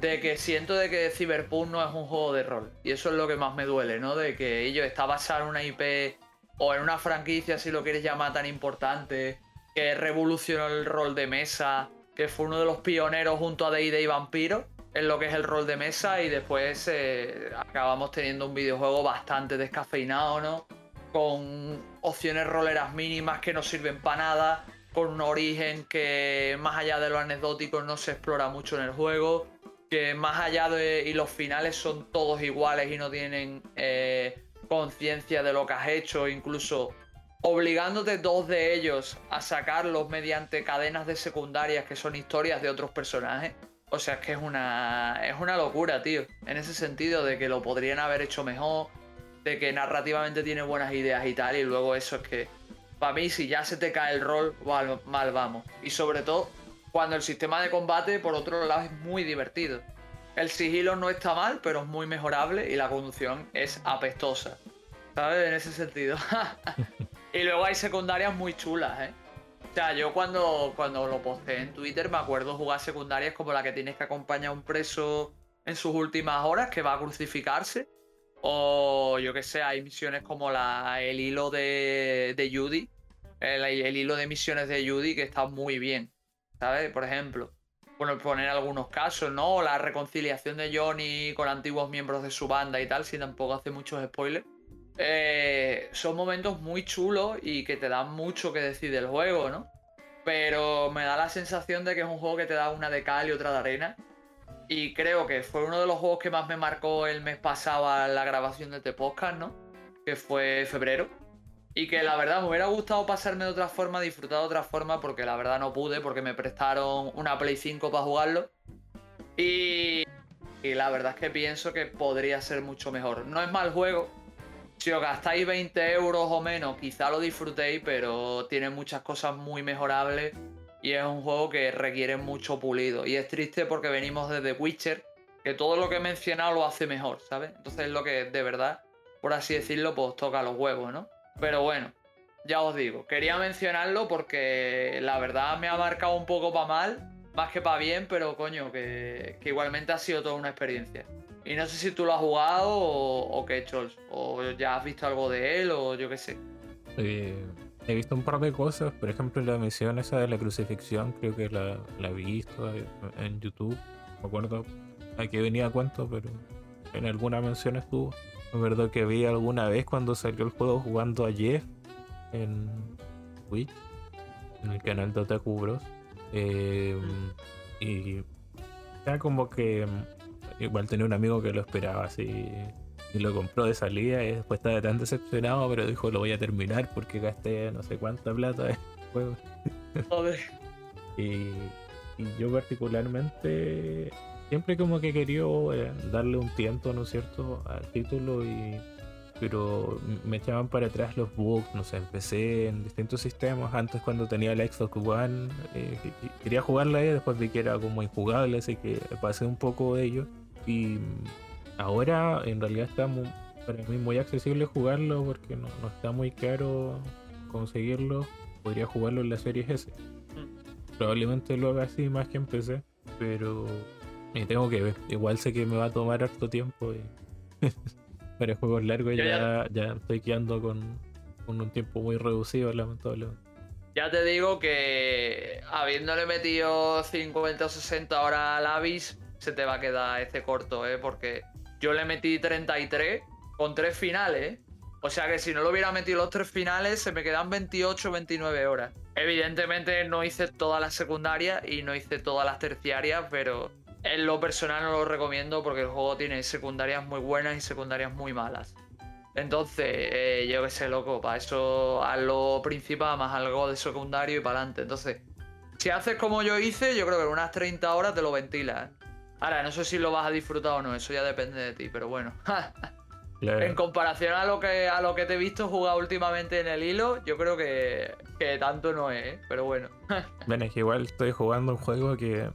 de que siento de que Cyberpunk no es un juego de rol. Y eso es lo que más me duele, ¿no? De que ello está basado en una IP o en una franquicia, si lo quieres llamar, tan importante, que revolucionó el rol de mesa que fue uno de los pioneros junto a D&D y Vampiro en lo que es el rol de mesa y después eh, acabamos teniendo un videojuego bastante descafeinado, ¿no? Con opciones roleras mínimas que no sirven para nada, con un origen que más allá de lo anecdótico no se explora mucho en el juego, que más allá de... y los finales son todos iguales y no tienen eh, conciencia de lo que has hecho, incluso obligándote dos de ellos a sacarlos mediante cadenas de secundarias que son historias de otros personajes. O sea, es que es una, es una locura, tío. En ese sentido de que lo podrían haber hecho mejor, de que narrativamente tiene buenas ideas y tal, y luego eso es que, para mí, si ya se te cae el rol, mal, mal vamos. Y sobre todo, cuando el sistema de combate, por otro lado, es muy divertido. El sigilo no está mal, pero es muy mejorable y la conducción es apestosa. ¿Sabes? En ese sentido. [LAUGHS] Y luego hay secundarias muy chulas, ¿eh? O sea, yo cuando, cuando lo posté en Twitter me acuerdo jugar secundarias como la que tienes que acompañar a un preso en sus últimas horas que va a crucificarse. O yo que sé, hay misiones como la, el hilo de, de Judy. El, el, hilo de misiones de Judy que está muy bien. ¿Sabes? Por ejemplo. Bueno, poner algunos casos, ¿no? La reconciliación de Johnny con antiguos miembros de su banda y tal, si tampoco hace muchos spoilers. Eh, son momentos muy chulos y que te dan mucho que decir del juego, ¿no? Pero me da la sensación de que es un juego que te da una de cal y otra de arena. Y creo que fue uno de los juegos que más me marcó el mes pasado a la grabación de este podcast, ¿no? Que fue febrero. Y que la verdad me hubiera gustado pasarme de otra forma, disfrutar de otra forma, porque la verdad no pude, porque me prestaron una Play 5 para jugarlo. Y, y la verdad es que pienso que podría ser mucho mejor. No es mal juego, si os gastáis 20 euros o menos, quizá lo disfrutéis, pero tiene muchas cosas muy mejorables y es un juego que requiere mucho pulido. Y es triste porque venimos desde Witcher, que todo lo que he mencionado lo hace mejor, ¿sabes? Entonces es lo que de verdad, por así decirlo, pues toca los huevos, ¿no? Pero bueno, ya os digo, quería mencionarlo porque la verdad me ha marcado un poco para mal, más que para bien, pero coño, que, que igualmente ha sido toda una experiencia. Y no sé si tú lo has jugado o, qué, Chols. O ya has visto algo de él o yo qué sé. Eh, he visto un par de cosas. Por ejemplo, la misión esa de la crucifixión, creo que la, he visto en YouTube. Me acuerdo a qué venía a cuento, pero en alguna mención estuvo. Me acuerdo que vi alguna vez cuando salió el juego jugando a Jeff en Twitch, en el canal de Otaku Bros. Eh, y era como que Igual tenía un amigo que lo esperaba así y lo compró de salida y después estaba tan decepcionado, pero dijo lo voy a terminar porque gasté no sé cuánta plata en el juego. Joder. [LAUGHS] y, yo particularmente siempre como que quería eh, darle un tiempo, ¿no es cierto?, al título y pero me echaban para atrás los bugs, no sé, empecé en distintos sistemas, antes cuando tenía el Xbox One, eh, quería jugarla y después vi que era como injugable, así que pasé un poco de ello. Y ahora en realidad está para mí muy accesible jugarlo porque no, está muy caro conseguirlo. Podría jugarlo en la serie S. Mm. Probablemente lo haga así más que empecé, pero tengo que ver. Igual sé que me va a tomar harto tiempo y [LAUGHS] para juegos largos ya, ya, estoy quedando con, con un tiempo muy reducido, lamentablemente. Ya te digo que habiéndole metido 50 o 60 horas al Avis, se te va a quedar este corto, ¿eh? Porque yo le metí 33 con tres finales. O sea que si no lo hubiera metido los tres finales, se me quedan 28 29 horas. Evidentemente no hice todas las secundarias y no hice todas las terciarias, pero en lo personal no lo recomiendo porque el juego tiene secundarias muy buenas y secundarias muy malas. Entonces, eh, yo qué sé, loco, para eso haz lo principal más algo de secundario y para adelante. Entonces, si haces como yo hice, yo creo que en unas 30 horas te lo ventilas. ¿eh? Ahora, no sé si lo vas a disfrutar o no, eso ya depende de ti, pero bueno. [LAUGHS] En comparación a lo que a lo que te he visto jugar últimamente en el hilo, yo creo que, tanto no es, ¿eh? pero bueno. [LAUGHS] bueno, es que igual estoy jugando un juego que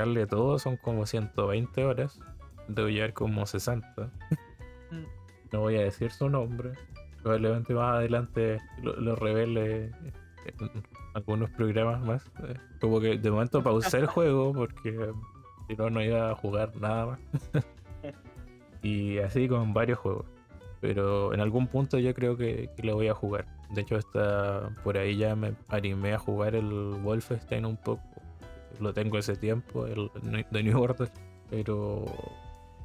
darle todo son como 120 horas. Debo llevar como 60. Mm. no voy a decir su nombre. Probablemente más adelante lo, revele en algunos programas más. Eh, como que de momento pausé el juego porque si no, no iba a jugar nada más. [LAUGHS] y así con varios juegos. Pero en algún punto yo creo que, lo voy a jugar. De hecho, está por ahí ya me animé a jugar el Wolfenstein un poco. Lo tengo ese tiempo, el de New Order. Pero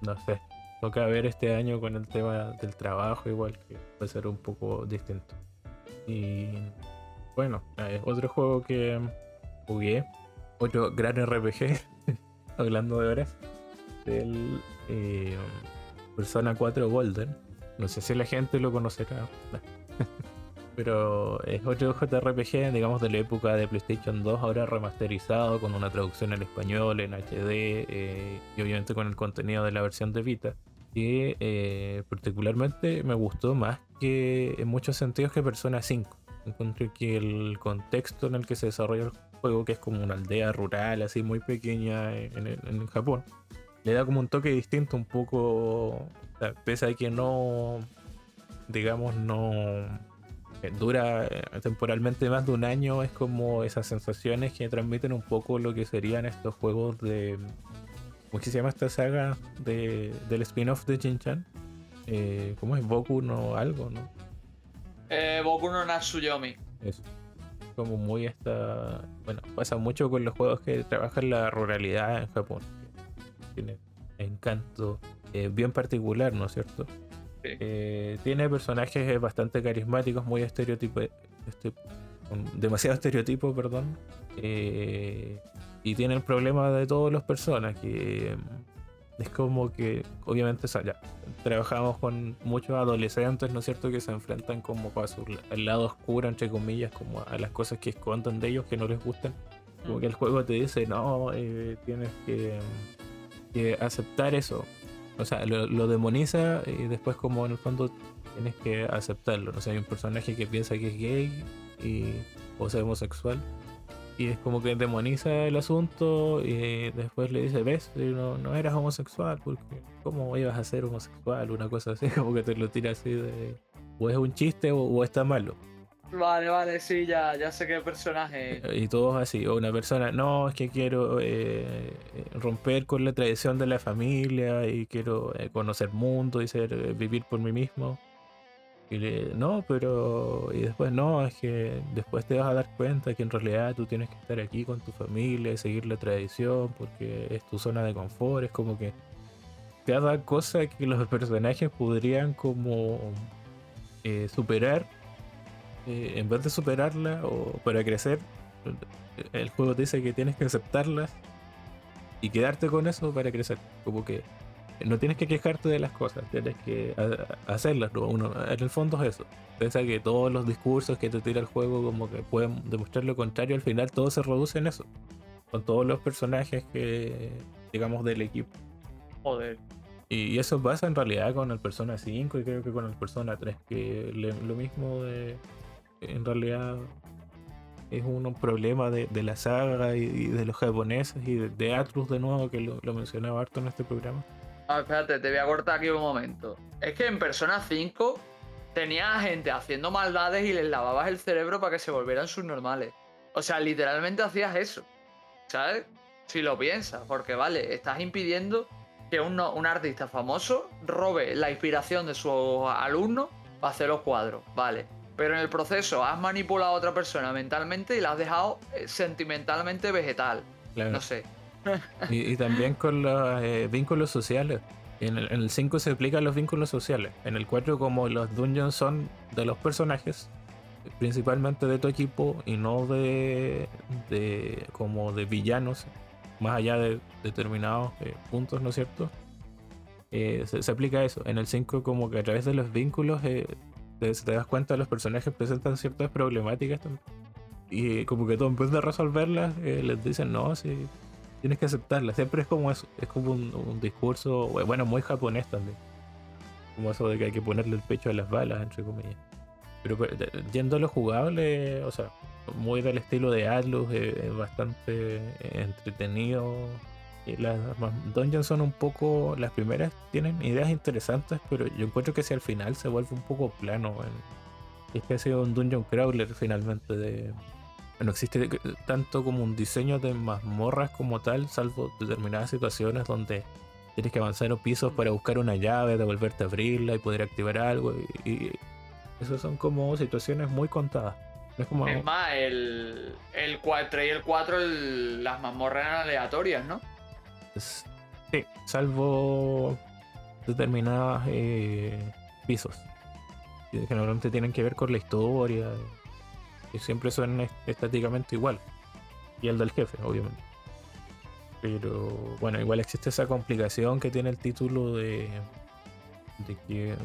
no sé. Toca ver este año con el tema del trabajo, igual que a ser un poco distinto. Y bueno, otro juego que jugué, otro gran RPG, [LAUGHS] hablando de horas, del eh, Persona 4 Golden no sé si la gente lo conocerá. [LAUGHS] Pero es otro JRPG, digamos, de la época de PlayStation 2, ahora remasterizado con una traducción al español, en HD eh, y obviamente con el contenido de la versión de Vita. Que eh, particularmente me gustó más que en muchos sentidos que Persona 5. Encontré que el contexto en el que se desarrolla el juego, que es como una aldea rural, así muy pequeña en, en Japón, le da como un toque distinto, un poco pese a que no, digamos, no eh, dura eh, temporalmente más de un año, es como esas sensaciones que transmiten un poco lo que serían estos juegos de. ¿Cómo se llama esta saga de, del spin-off de Jin-Chan? Eh, ¿Cómo es? Boku no algo, ¿no? Eh, Boku no Natsuyomi. Eso. Como muy esta. Bueno, pasa mucho con los juegos que trabajan la ruralidad en Japón. Tiene encanto eh, bien particular, ¿no es cierto? Eh, tiene personajes bastante carismáticos, muy estereotipos, este, demasiado [LAUGHS] estereotipos, perdón. Eh, y tiene el problema de todas las personas, que es como que, obviamente, ya, trabajamos con muchos adolescentes, ¿no es cierto?, que se enfrentan como a su, al lado oscuro, entre comillas, como a las cosas que esconden de ellos, que no les gustan. Como que el juego te dice, no, tienes que, que aceptar eso o sea, lo, demoniza y después como en el fondo tienes que aceptarlo. O sea, hay un personaje que piensa que es gay y, o sea, homosexual. Y es como que demoniza el asunto y después le dice, ves, no, no eras homosexual, porque ¿cómo ibas a ser homosexual? Una cosa así, [LAUGHS] como que te lo tira así de, o es un chiste o está malo. Vale, vale, sí, ya, ya sé qué personaje. Y todos así, o una persona, no, es que quiero eh, romper con la tradición de la familia y quiero eh, conocer mundo y ser, eh, vivir por mí mismo. Y le, no, pero. Y después, no, es que después te vas a dar cuenta que en realidad tú tienes que estar aquí con tu familia y seguir la tradición porque es tu zona de confort. Es como que cada cosa que los personajes podrían como superar eh, en vez de superarla o para crecer, el juego te dice que tienes que aceptarlas y quedarte con eso para crecer. Como que no tienes que quejarte de las cosas, tienes que hacerlas. Uno, en el fondo es eso. Piensa que todos los discursos que te tira el juego como que pueden demostrar lo contrario, al final todo se reduce en eso. Con todos los personajes que, digamos, del equipo. Joder. Y eso pasa en realidad con el Persona 5 y creo que con el Persona 3, que lo mismo de en realidad es un problema de, la saga y, de los japoneses y de, Atlus de nuevo, que lo, mencionaba harto en este programa. Ah, espérate, te voy a cortar aquí un momento. Es que en Persona 5 tenía gente haciendo maldades y les lavabas el cerebro para que se volvieran subnormales. O sea, literalmente hacías eso. ¿Sabes? Si lo piensas, porque vale, estás impidiendo que un, un artista famoso robe la inspiración de su alumno para hacer los cuadros. Vale pero en el proceso has manipulado a otra persona mentalmente y la has dejado eh, sentimentalmente vegetal. No sé. y, también con los eh, vínculos sociales. En el, 5 se aplican los vínculos sociales. En el 4, como los dungeons son de los personajes, principalmente de tu equipo y no de, de como de villanos, más allá de determinados eh, puntos, ¿no es cierto? Eh, se, aplica eso. En el 5 como que a través de los vínculos eh, te, te, das cuenta los personajes presentan ciertas problemáticas y como que todo en vez de resolverlas les dicen no, si tienes que aceptarlas. Siempre es como eso, es como un, un, discurso, bueno, muy japonés también. Como eso de que hay que ponerle el pecho a las balas, entre comillas. Pero, yendo a lo jugable, o sea, muy del estilo de Atlus, eh, bastante entretenido. Las dungeons son un poco. Las primeras tienen ideas interesantes, pero yo encuentro que si al final se vuelve un poco plano. Es que ha sido un dungeon crawler finalmente. de No existe tanto como un diseño de mazmorras como tal, salvo determinadas situaciones donde tienes que avanzar un pisos para buscar una llave, devolverte a abrirla y poder activar algo. y esas son como situaciones muy contadas. Es, más, el, el 4 y el 4, las mazmorras eran aleatorias, ¿no? Sí, salvo determinados eh, pisos. Que generalmente tienen que ver con la historia. Y siempre son estáticamente igual. Y el del jefe, obviamente. Pero bueno, igual existe esa complicación que tiene el título de, de que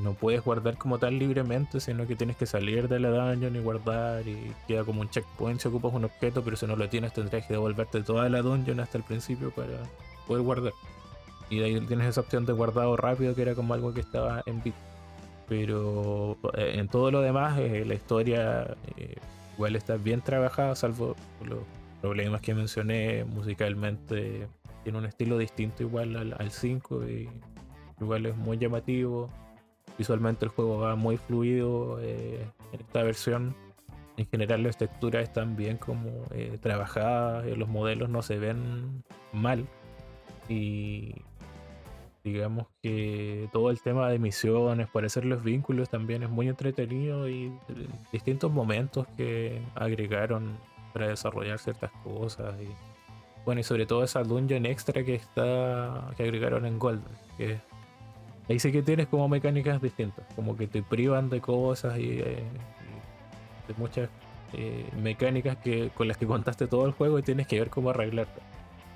no puedes guardar como tal libremente, sino que tienes que salir de la dungeon y guardar y queda como un checkpoint si ocupas un objeto, pero si no lo tienes tendrías que devolverte toda la dungeon hasta el principio para poder guardar. Y de ahí tienes esa opción de guardado rápido que era como algo que estaba en bit. Pero eh, en todo lo demás eh, la historia eh, igual está bien trabajada, salvo los problemas que mencioné musicalmente. Tiene un estilo distinto igual al 5 y igual es muy llamativo Visualmente el juego va muy fluido eh, en esta versión. En general las texturas están bien como eh, trabajadas, eh, los modelos no se ven mal. Y digamos que todo el tema de misiones, para hacer los vínculos también es muy entretenido y distintos momentos que agregaron para desarrollar ciertas cosas y bueno y sobre todo esa dungeon extra que está que agregaron en Gold que Ahí sí que tienes como mecánicas distintas, como que te privan de cosas y, eh, de muchas eh, mecánicas que con las que contaste todo el juego y tienes que ver cómo arreglarte.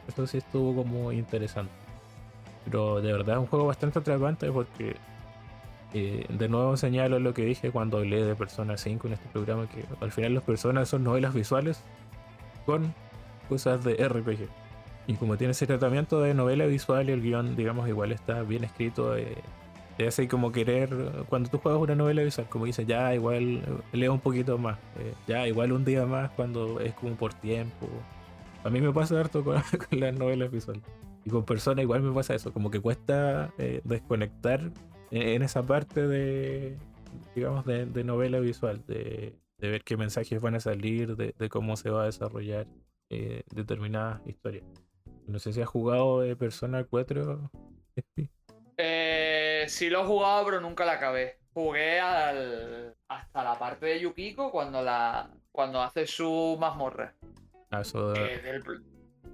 Eso sí estuvo como interesante. Pero de verdad es un juego bastante atrapante porque eh, de nuevo señalo lo que dije cuando hablé de Persona 5 en este programa, que al final las personas son novelas visuales con cosas de RPG. Y como tiene ese tratamiento de novela visual y el guion, digamos, igual está bien escrito, eh, te hace como querer, cuando tú juegas una novela visual, como dices, ya igual eh, leo un poquito más, eh, ya igual un día más cuando es como por tiempo. A mí me pasa harto con, [LAUGHS] las novelas visuales. Y con personas igual me pasa eso, como que cuesta desconectar en, esa parte de, digamos, de, novela visual, de, ver qué mensajes van a salir, de, cómo se va a desarrollar determinada historia. No sé si has jugado de Persona 4. Eh, sí lo he jugado, pero nunca la acabé. Jugué hasta la parte de Yukiko cuando la cuando hace su mazmorra. Ah, eso de...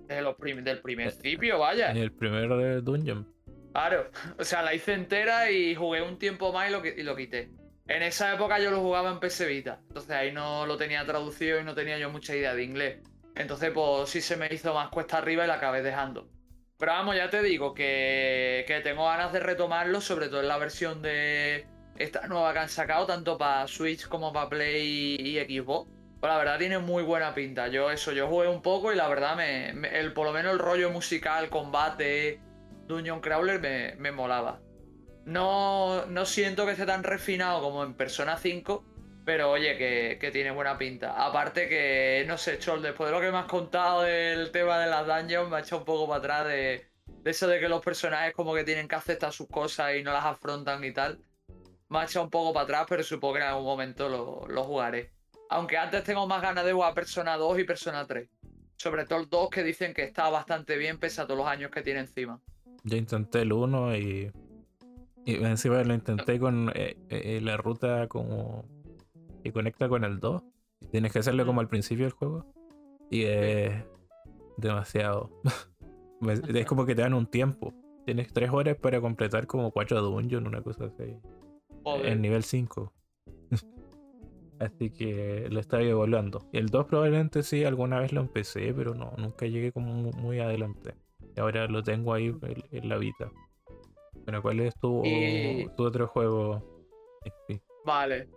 del, del principio, vaya. El primero de Dungeon. Claro, [LAUGHS] o sea, la hice entera y jugué un tiempo más y lo, y lo quité. En esa época yo lo jugaba en PS Vita, entonces ahí no lo tenía traducido y no tenía yo mucha idea de inglés. Entonces, pues sí se me hizo más cuesta arriba y la acabé dejando. Pero vamos, ya te digo que, tengo ganas de retomarlo, sobre todo en la versión de esta nueva que han sacado, tanto para Switch como para Play y, Xbox. Pues la verdad tiene muy buena pinta. Yo eso, yo jugué un poco y la verdad me, el, por lo menos el rollo musical, combate, Dungeon Crawler me, me molaba. No, no siento que esté tan refinado como en Persona 5, pero oye, que, tiene buena pinta. Aparte que, no sé, Chol, después de lo que me has contado del tema de las dungeons, me ha echado un poco para atrás de, eso de que los personajes como que tienen que aceptar sus cosas y no las afrontan y tal. Me ha echado un poco para atrás, pero supongo que en algún momento lo, jugaré. Aunque antes tengo más ganas de jugar Persona 2 y Persona 3. Sobre todo el 2 que dicen que está bastante bien pese a todos los años que tiene encima. Yo intenté el 1 y, y encima lo intenté con eh, eh, la ruta como y conecta con el 2. Tienes que hacerlo como al principio del juego. Y es [LAUGHS] demasiado. es como que te dan un tiempo. tienes tres horas para completar como cuatro dungeons, una cosa así. En nivel 5. [LAUGHS] así que lo estaba evaluando. El 2 probablemente sí, alguna vez lo empecé, pero no, nunca llegué como muy adelante. Y ahora lo tengo ahí en, la vida. Bueno, ¿cuál es tu, tu otro juego? Vale.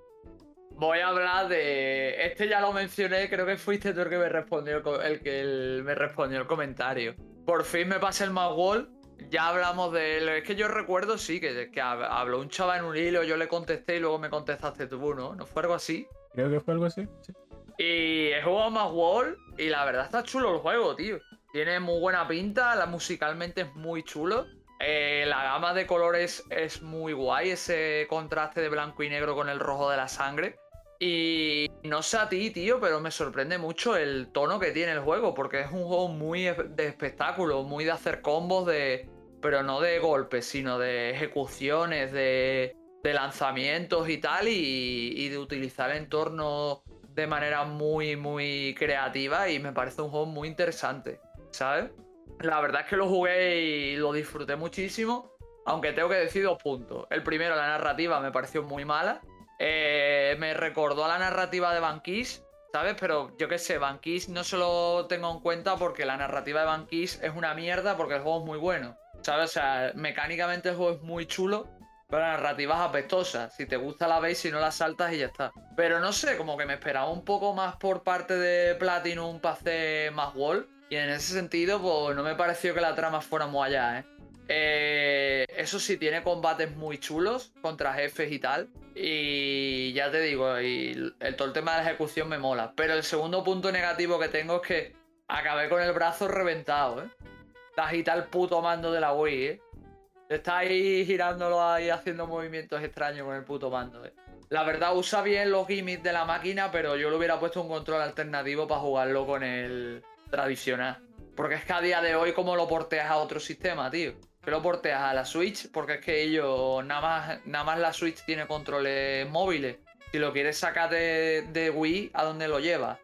Voy a hablar de. Este ya lo mencioné, creo que fuiste tú el que me respondió el que me respondió el comentario. Por fin me pasé el Wall. Ya hablamos de él. Es que yo recuerdo, sí, que, que habló un chaval en un hilo, yo le contesté y luego me contestaste tú, ¿no? ¿No fue algo así? Creo que fue algo así, sí. Y he jugado más Wall y la verdad está chulo el juego, tío. Tiene muy buena pinta, la, musicalmente es muy chulo. Eh, la gama de colores es muy guay, ese contraste de blanco y negro con el rojo de la sangre. Y no sé a ti, tío, pero me sorprende mucho el tono que tiene el juego, porque es un juego muy de espectáculo, muy de hacer combos, de, pero no de golpes, sino de ejecuciones, de, lanzamientos y tal, y, y de utilizar el entorno de manera muy, muy creativa, y me parece un juego muy interesante. ¿sabes? La verdad es que lo jugué y lo disfruté muchísimo, aunque tengo que decir dos puntos. El primero, la narrativa me pareció muy mala. Eh, me recordó a la narrativa de Banquis, ¿sabes? Pero yo qué sé, Banquis no se lo tengo en cuenta porque la narrativa de Banquis es una mierda porque el juego es muy bueno, ¿sabes? O sea, mecánicamente el juego es muy chulo, pero la narrativa es apestosa. Si te gusta la veis, si no la saltas y ya está. Pero no sé, como que me esperaba un poco más por parte de Platinum para hacer más wall. Y en ese sentido, pues no me pareció que la trama fuera muy allá, ¿eh? ¿Eh? eso sí, tiene combates muy chulos contra jefes y tal. Y ya te digo, el, todo el tema de la ejecución me mola. Pero el segundo punto negativo que tengo es que acabé con el brazo reventado, ¿eh? Te agita el puto mando de la Wii, ¿eh? Está ahí girándolo ahí haciendo movimientos extraños con el puto mando, ¿eh? La verdad usa bien los gimmicks de la máquina, pero yo le hubiera puesto un control alternativo para jugarlo con el tradicional. Porque es que a día de hoy, ¿cómo lo porteas a otro sistema, tío? Que lo porteas a la Switch, porque es que ellos, nada más, nada más la Switch tiene controles móviles. Si lo quieres sacar de, de Wii, ¿a dónde lo llevas?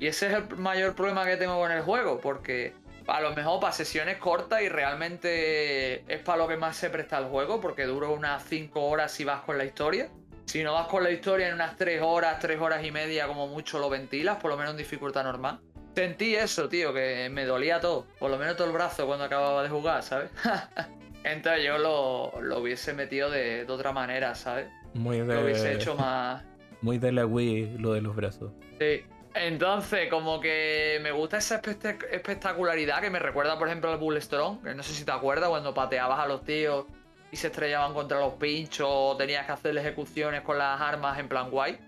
Y ese es el mayor problema que tengo con el juego, porque a lo mejor para sesiones cortas y realmente es para lo que más se presta el juego, porque dura unas 5 horas si vas con la historia. Si no vas con la historia en unas 3 horas, 3 horas y media como mucho lo ventilas, por lo menos en dificultad normal. Sentí eso, tío, que me dolía todo. Por lo menos todo el brazo cuando acababa de jugar, ¿sabes? [LAUGHS] Entonces yo lo, hubiese metido de, otra manera, ¿sabes? Muy de... Lo hubiese hecho más... [LAUGHS] Muy de la Wii lo de los brazos. Sí. Entonces, como que me gusta esa espectacularidad que me recuerda, por ejemplo, al Bullstrong, que no sé si te acuerdas, cuando pateabas a los tíos y se estrellaban contra los pinchos, o tenías que hacer ejecuciones con las armas en plan guay.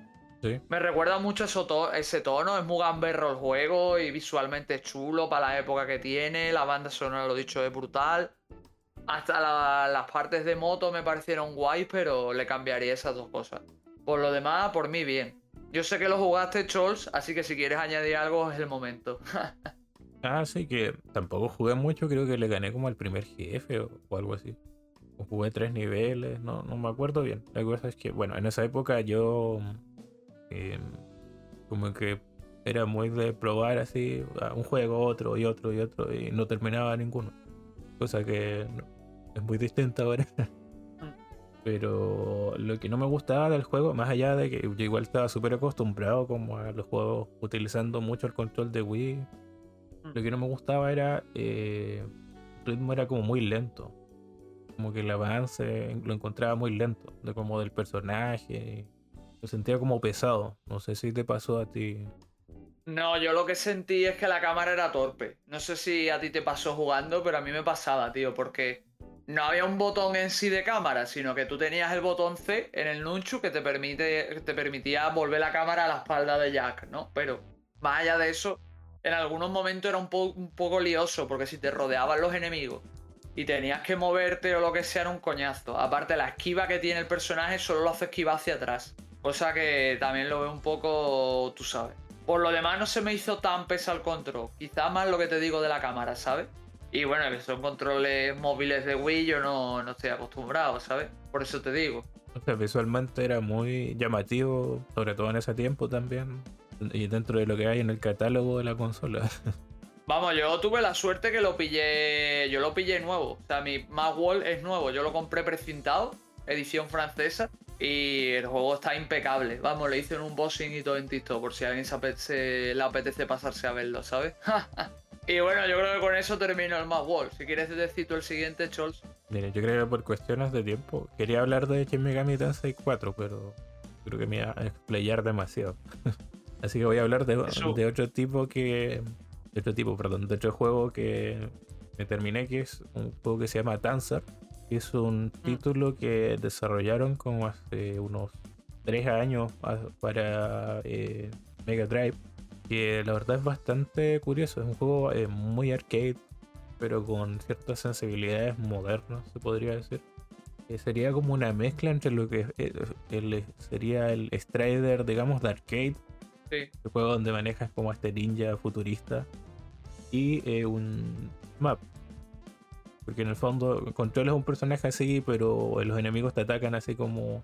Me recuerda mucho ese tono, es muy gamberro el juego y visualmente es chulo para la época que tiene, la banda sonora, lo dicho, es brutal. Hasta las partes de moto me parecieron guays, pero le cambiaría esas dos cosas. Por lo demás, por mí bien. Yo sé que lo jugaste, Chols, así que si quieres añadir algo es el momento. [LAUGHS] ah, sí, que tampoco jugué mucho, creo que le gané como al primer jefe o, algo así. O jugué tres niveles, no, no me acuerdo bien. La cosa es que, bueno, en esa época yo Em, como que era muy de probar así un juego, otro y otro y otro y no terminaba ninguno. Cosa que es muy distinta ahora. [LAUGHS] Pero lo que no me gustaba del juego, más allá de que yo igual estaba súper acostumbrado como a los juegos utilizando mucho el control de Wii, mm. lo que no me gustaba era eh, el ritmo era como muy lento. Como que el avance lo encontraba muy lento, de como del personaje me sentía como pesado. No sé si te pasó a ti. No, yo lo que sentí es que la cámara era torpe. No sé si a ti te pasó jugando, pero a mí me pasaba, tío, porque no había un botón en sí de cámara, sino que tú tenías el botón C en el Nunchu que te, permite, te permitía volver la cámara a la espalda de Jack, ¿no? Pero más allá de eso, en algunos momentos era un, un poco lioso, porque si te rodeaban los enemigos y tenías que moverte o lo que sea, era un coñazo. Aparte, la esquiva que tiene el personaje solo lo hace esquivar hacia atrás. Cosa que también lo veo un poco, tú sabes. Por lo demás no se me hizo tan pesado el control. Quizá más lo que te digo de la cámara, ¿sabes? Y bueno, que son controles móviles de Wii, yo no, no estoy acostumbrado, ¿sabes? Por eso te digo. O sea, visualmente era muy llamativo, sobre todo en ese tiempo también. Y dentro de lo que hay en el catálogo de la consola. [LAUGHS] Vamos, yo tuve la suerte que lo pillé. Yo lo pillé nuevo. O sea, mi Wall es nuevo. Yo lo compré precintado, edición francesa. Y el juego está impecable. Vamos, le hice un unboxing y todo en TikTok. Por si a alguien se le apetece pasarse a verlo, ¿sabes? [LAUGHS] y bueno, yo creo que con eso termino el Wall. Si quieres decir tú el siguiente, Chols. Mire, yo creo que por cuestiones de tiempo. Quería hablar de Shin Megami Tensei 4, pero creo que me iba a explayar demasiado. [LAUGHS] Así que voy a hablar de, de otro tipo que de otro tipo, perdón, de otro juego que me terminé, que es un juego que se llama Dancer, que es un mm. título que desarrollaron como hace unos tres años para eh, Mega Drive, que la verdad es bastante curioso, es un juego eh, muy arcade, pero con ciertas sensibilidades modernas, se podría decir. sería como una mezcla entre lo que eh, sería el Strider, digamos, de arcade el juego donde manejas como este ninja futurista y eh, un map. Porque en el fondo controlas un personaje así, pero los enemigos te atacan así como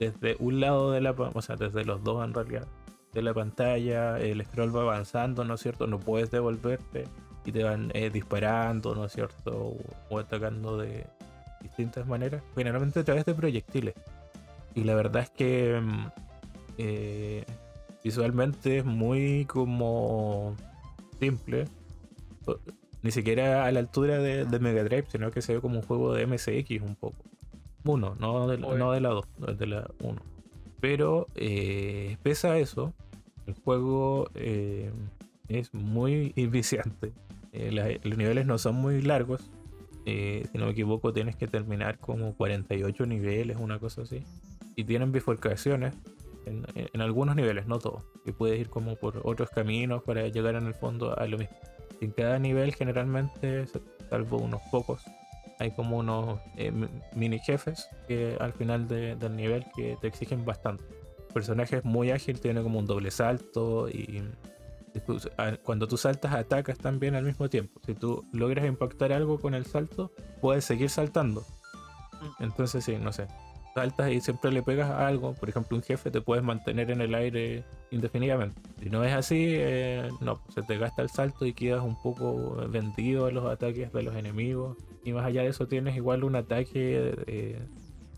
desde un lado de la o sea, desde los dos en realidad de la pantalla, el scroll va avanzando, ¿no es cierto? No puedes devolverte y te van eh, disparando, ¿no es cierto? O, atacando de distintas maneras, generalmente a través de proyectiles. Y la verdad es que mm, eh, visualmente es muy como simple. Ni siquiera a la altura de, Mega Drive, sino que se ve como un juego de MSX un poco. Uno, no de, no de la 2, de la 1. Pero eh, pese a eso, el juego eh, es muy [LAUGHS] viciante. Eh, los niveles no son muy largos. si no me equivoco, tienes que terminar como 48 niveles, una cosa así. Y tienen bifurcaciones en, algunos niveles, no todos. Y puedes ir como por otros caminos para llegar en el fondo a lo mismo. En cada nivel generalmente, salvo unos pocos, hay como unos eh, mini jefes que al final del nivel que te exigen bastante. El personaje es muy ágil, tiene como un doble salto y cuando tú saltas atacas también al mismo tiempo. Si tú logras impactar algo con el salto, puedes seguir saltando. Mm. Entonces sí, no sé saltas y siempre le pegas a algo, por ejemplo un jefe te puedes mantener en el aire indefinidamente. Si no es así, eh, no, se te gasta el salto y quedas un poco vendido a los ataques de los enemigos. Y más allá de eso tienes igual un ataque, eh,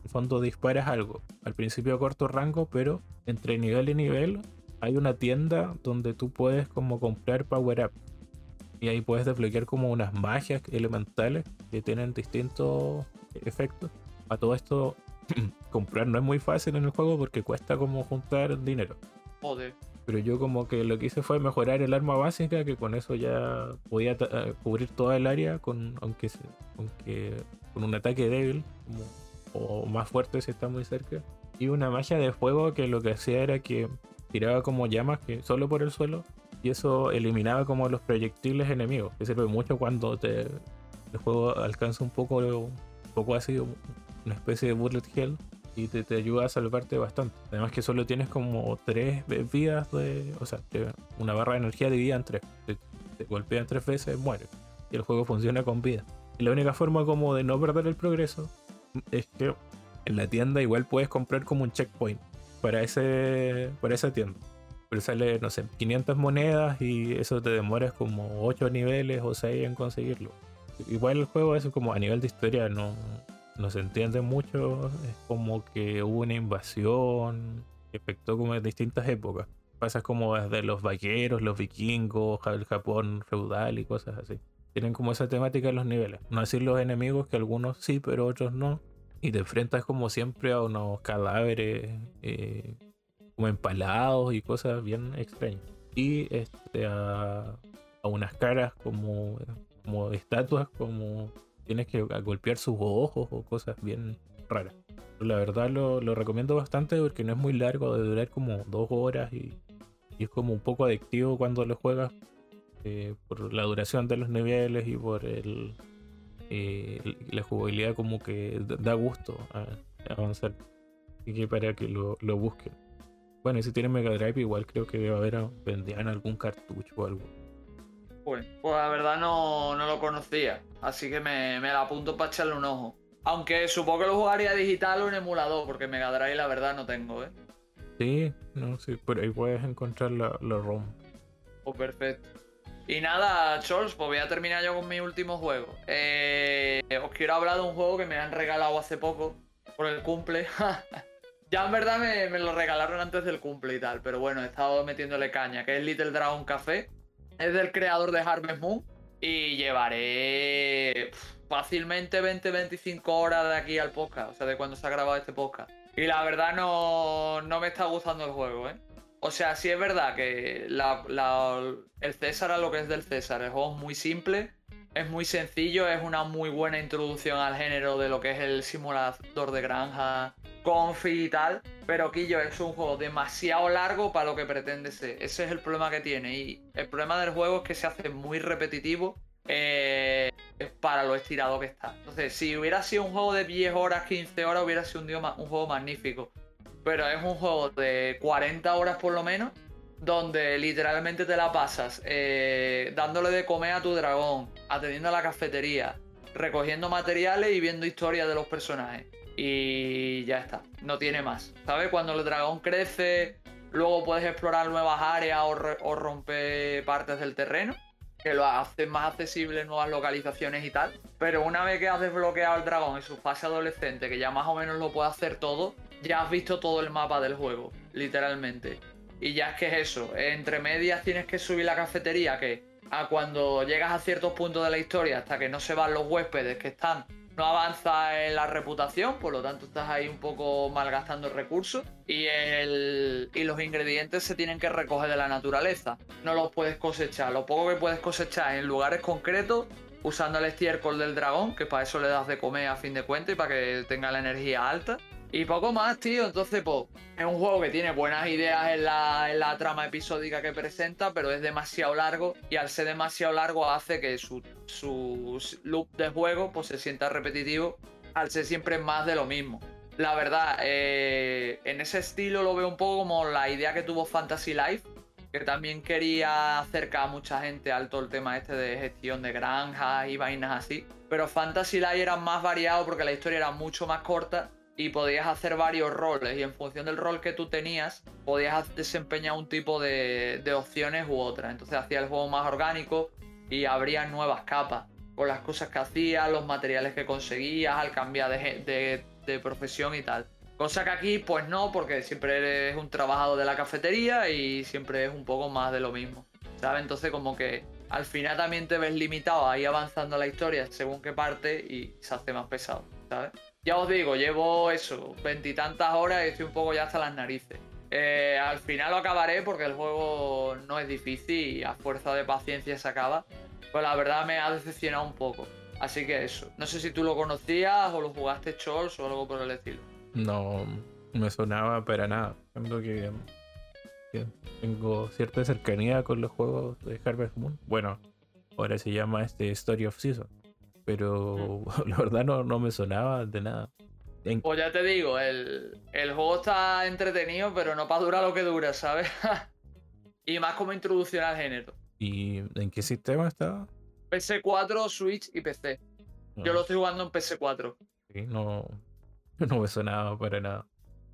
en fondo disparas algo. Al principio a corto rango, pero entre nivel y nivel hay una tienda donde tú puedes como comprar power up. Y ahí puedes desbloquear como unas magias elementales que tienen distintos efectos. A todo esto [LAUGHS] comprar no es muy fácil en el juego porque cuesta como juntar dinero. Joder. Pero yo como que lo que hice fue mejorar el arma básica, que con eso ya podía eh, cubrir toda el área, con, aunque, aunque con un ataque débil, o más fuerte si está muy cerca. Y una magia de fuego que lo que hacía era que tiraba como llamas que solo por el suelo, y eso eliminaba como los proyectiles enemigos, que sirve mucho cuando te, el juego alcanza un poco, un poco así, una especie de bullet hell y te, ayuda a salvarte bastante. Además que solo tienes como tres vidas de... O sea, una barra de energía dividida en tres. Te, te golpean tres veces, mueres. Y el juego funciona con vida. Y la única forma como de no perder el progreso es que en la tienda igual puedes comprar como un checkpoint para, ese, para esa tienda. Pero sale, no sé, 500 monedas y eso te demoras como 8 niveles o 6 en conseguirlo. Igual el juego es como a nivel de historia no, no se entiende mucho, es como que hubo una invasión que afectó como en distintas épocas. Pasa como desde los vaqueros, los vikingos, el Japón feudal y cosas así. Tienen como esa temática en los niveles. No decir los enemigos, que algunos sí, pero otros no. Y te enfrentas como siempre a unos cadáveres eh, como empalados y cosas bien extrañas. Y este, a, a unas caras como, como estatuas, como tienes que golpear sus ojos o cosas bien raras. la verdad lo, recomiendo bastante porque no es muy largo, de durar como dos horas y, es como un poco adictivo cuando lo juegas eh, por la duración de los niveles y por el, eh, la jugabilidad como que da gusto avanzar. Así que para que lo, busquen. Bueno, y si tienen Mega Drive igual creo que debe haber vendían algún cartucho o algo. Pues, pues la verdad no, lo conocía, así que me, me la apunto para echarle un ojo. Aunque supongo que lo jugaría digital o en emulador, porque Mega Drive la verdad no tengo, ¿eh? Sí, no, sí, por ahí puedes encontrar la, la ROM. Oh, perfecto. Y nada, Chols, pues voy a terminar yo con mi último juego. Eh, os quiero hablar de un juego que me han regalado hace poco por el cumple. [LAUGHS] ya en verdad me, me, lo regalaron antes del cumple y tal, pero bueno, he estado metiéndole caña, que es Little Dragon Café. Es del creador de Harvest Moon y llevaré fácilmente 20-25 horas de aquí al podcast, o sea, de cuando se ha grabado este podcast. Y la verdad no, no me está gustando el juego, ¿eh? O sea, sí es verdad que el César a lo que es del César. El juego es muy simple, es muy sencillo, es una muy buena introducción al género de lo que es el simulador de granja, confi y tal. Pero Quillo es un juego demasiado largo para lo que pretende ser. Ese es el problema que tiene. Y el problema del juego es que se hace muy repetitivo eh, para lo estirado que está. Entonces, si hubiera sido un juego de 10 horas, 15 horas, hubiera sido un, un juego magnífico pero es un juego de 40 horas por lo menos, donde literalmente te la pasas eh, dándole de comer a tu dragón, atendiendo a la cafetería, recogiendo materiales y viendo historias de los personajes. Y ya está, no tiene más. ¿Sabes? Cuando el dragón crece, luego puedes explorar nuevas áreas o, romper partes del terreno que lo hace más accesible nuevas localizaciones y tal. Pero una vez que has desbloqueado al dragón en su fase adolescente, que ya más o menos lo puede hacer todo, ya has visto todo el mapa del juego, literalmente. Y ya es que es eso, entre medias tienes que subir la cafetería que a cuando llegas a ciertos puntos de la historia hasta que no se van los huéspedes que están, no avanza en la reputación, por lo tanto estás ahí un poco malgastando recursos y, el, y los ingredientes se tienen que recoger de la naturaleza, no los puedes cosechar, lo poco que puedes cosechar en lugares concretos usando el estiércol del dragón, que para eso le das de comer a fin de cuentas y para que tenga la energía alta. Y poco más, tío. Entonces, pues, es un juego que tiene buenas ideas en la, trama episódica que presenta, pero es demasiado largo. Y al ser demasiado largo hace que su, loop de juego pues, se sienta repetitivo al ser siempre más de lo mismo. La verdad, eh, en ese estilo lo veo un poco como la idea que tuvo Fantasy Life, que también quería acercar a mucha gente al todo el tema este de gestión de granjas y vainas así. Pero Fantasy Life era más variado porque la historia era mucho más corta y podías hacer varios roles y en función del rol que tú tenías podías desempeñar un tipo de, opciones u otras. Entonces hacía el juego más orgánico y habría nuevas capas con las cosas que hacías, los materiales que conseguías al cambiar de, de, profesión y tal. Cosa que aquí pues no, porque siempre eres un trabajador de la cafetería y siempre es un poco más de lo mismo. ¿Sabes? Entonces como que al final también te ves limitado ahí avanzando la historia según qué parte y se hace más pesado, ¿sabes? Ya os digo, llevo eso, veintitantas horas y estoy un poco ya hasta las narices. Eh, al final lo acabaré porque el juego no es difícil y a fuerza de paciencia se acaba. Pues la verdad me ha decepcionado un poco. Así que eso. No sé si tú lo conocías o lo jugaste Chols o algo por el estilo. No me sonaba para nada. Que, tengo cierta cercanía con los juegos de Harvest Moon. Bueno, ahora se llama este Story of Season pero [LAUGHS] la verdad no, no me sonaba de nada. Pues ya te digo, el, juego está entretenido, pero no para durar lo que dura, ¿sabes? [LAUGHS] y más como introducción al género. ¿Y en qué sistema está? PS4, Switch y PC. Yo lo estoy jugando en PS4. Sí, no, [LAUGHS] no me sonaba para nada.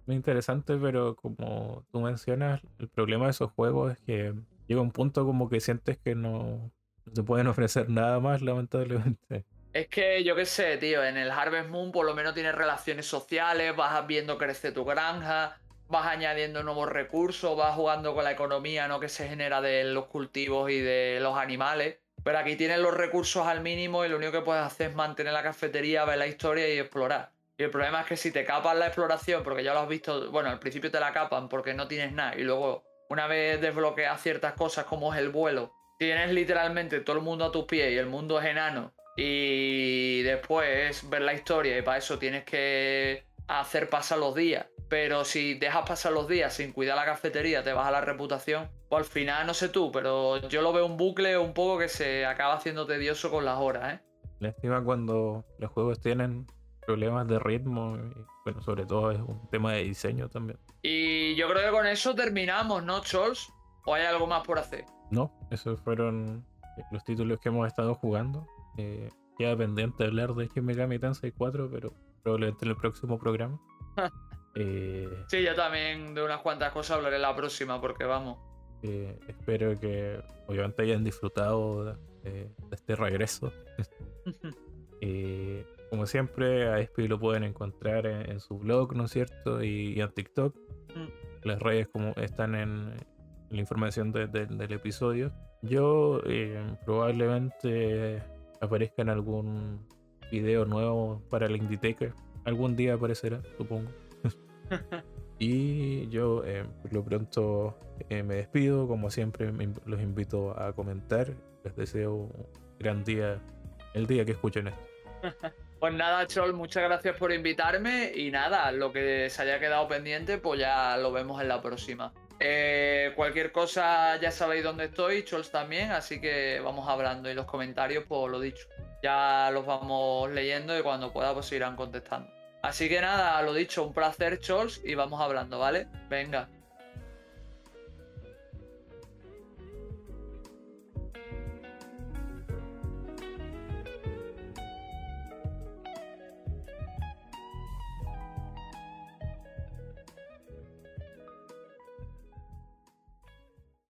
Muy interesante, pero como tú mencionas, el problema de esos juegos es que llega un punto como que sientes que no, no te pueden ofrecer nada más, lamentablemente. Es que yo qué sé, tío, en el Harvest Moon por lo menos tienes relaciones sociales, vas viendo crecer tu granja, vas añadiendo nuevos recursos, vas jugando con la economía ¿no? que se genera de los cultivos y de los animales. Pero aquí tienes los recursos al mínimo y lo único que puedes hacer es mantener la cafetería, ver la historia y explorar. Y el problema es que si te capan la exploración, porque ya lo has visto, bueno, al principio te la capan porque no tienes nada y luego una vez desbloqueas ciertas cosas como es el vuelo, tienes literalmente todo el mundo a tus pies y el mundo es enano y después ver la historia y para eso tienes que hacer pasar los días. Pero si dejas pasar los días sin cuidar la cafetería, te baja la reputación. Pues al final, no sé tú, pero yo lo veo un bucle un poco que se acaba haciendo tedioso con las horas, ¿eh? Lástima cuando los juegos tienen problemas de ritmo. Y, bueno, sobre todo es un tema de diseño también. Y yo creo que con eso terminamos, ¿no, Chols? ¿O hay algo más por hacer? No, esos fueron los títulos que hemos estado jugando. Eh, queda pendiente hablar de Shin Megami Tensei 4, pero probablemente en el próximo programa. [LAUGHS] eh... Sí, yo también de unas cuantas cosas hablaré la próxima, porque vamos. Eh, espero que obviamente hayan disfrutado de, este regreso. y [LAUGHS] como siempre, a Espi lo pueden encontrar en, su blog, ¿no es cierto? Y, en TikTok. Mm. Las redes como están en, la información del episodio. Yo eh, probablemente aparezca en algún video nuevo para el Inditeca. Algún día aparecerá, supongo. [LAUGHS] y yo eh, por lo pronto eh, me despido. Como siempre, los invito a comentar. Les deseo un gran día el día que escuchen esto. [LAUGHS] Pues nada, Chol, muchas gracias por invitarme y nada, lo que se haya quedado pendiente, pues ya lo vemos en la próxima. Eh, cualquier cosa ya sabéis dónde estoy, Chols también, así que vamos hablando y los comentarios, pues lo dicho, ya los vamos leyendo y cuando pueda pues irán contestando. Así que nada, lo dicho, un placer, Chols, y vamos hablando, ¿vale? Venga.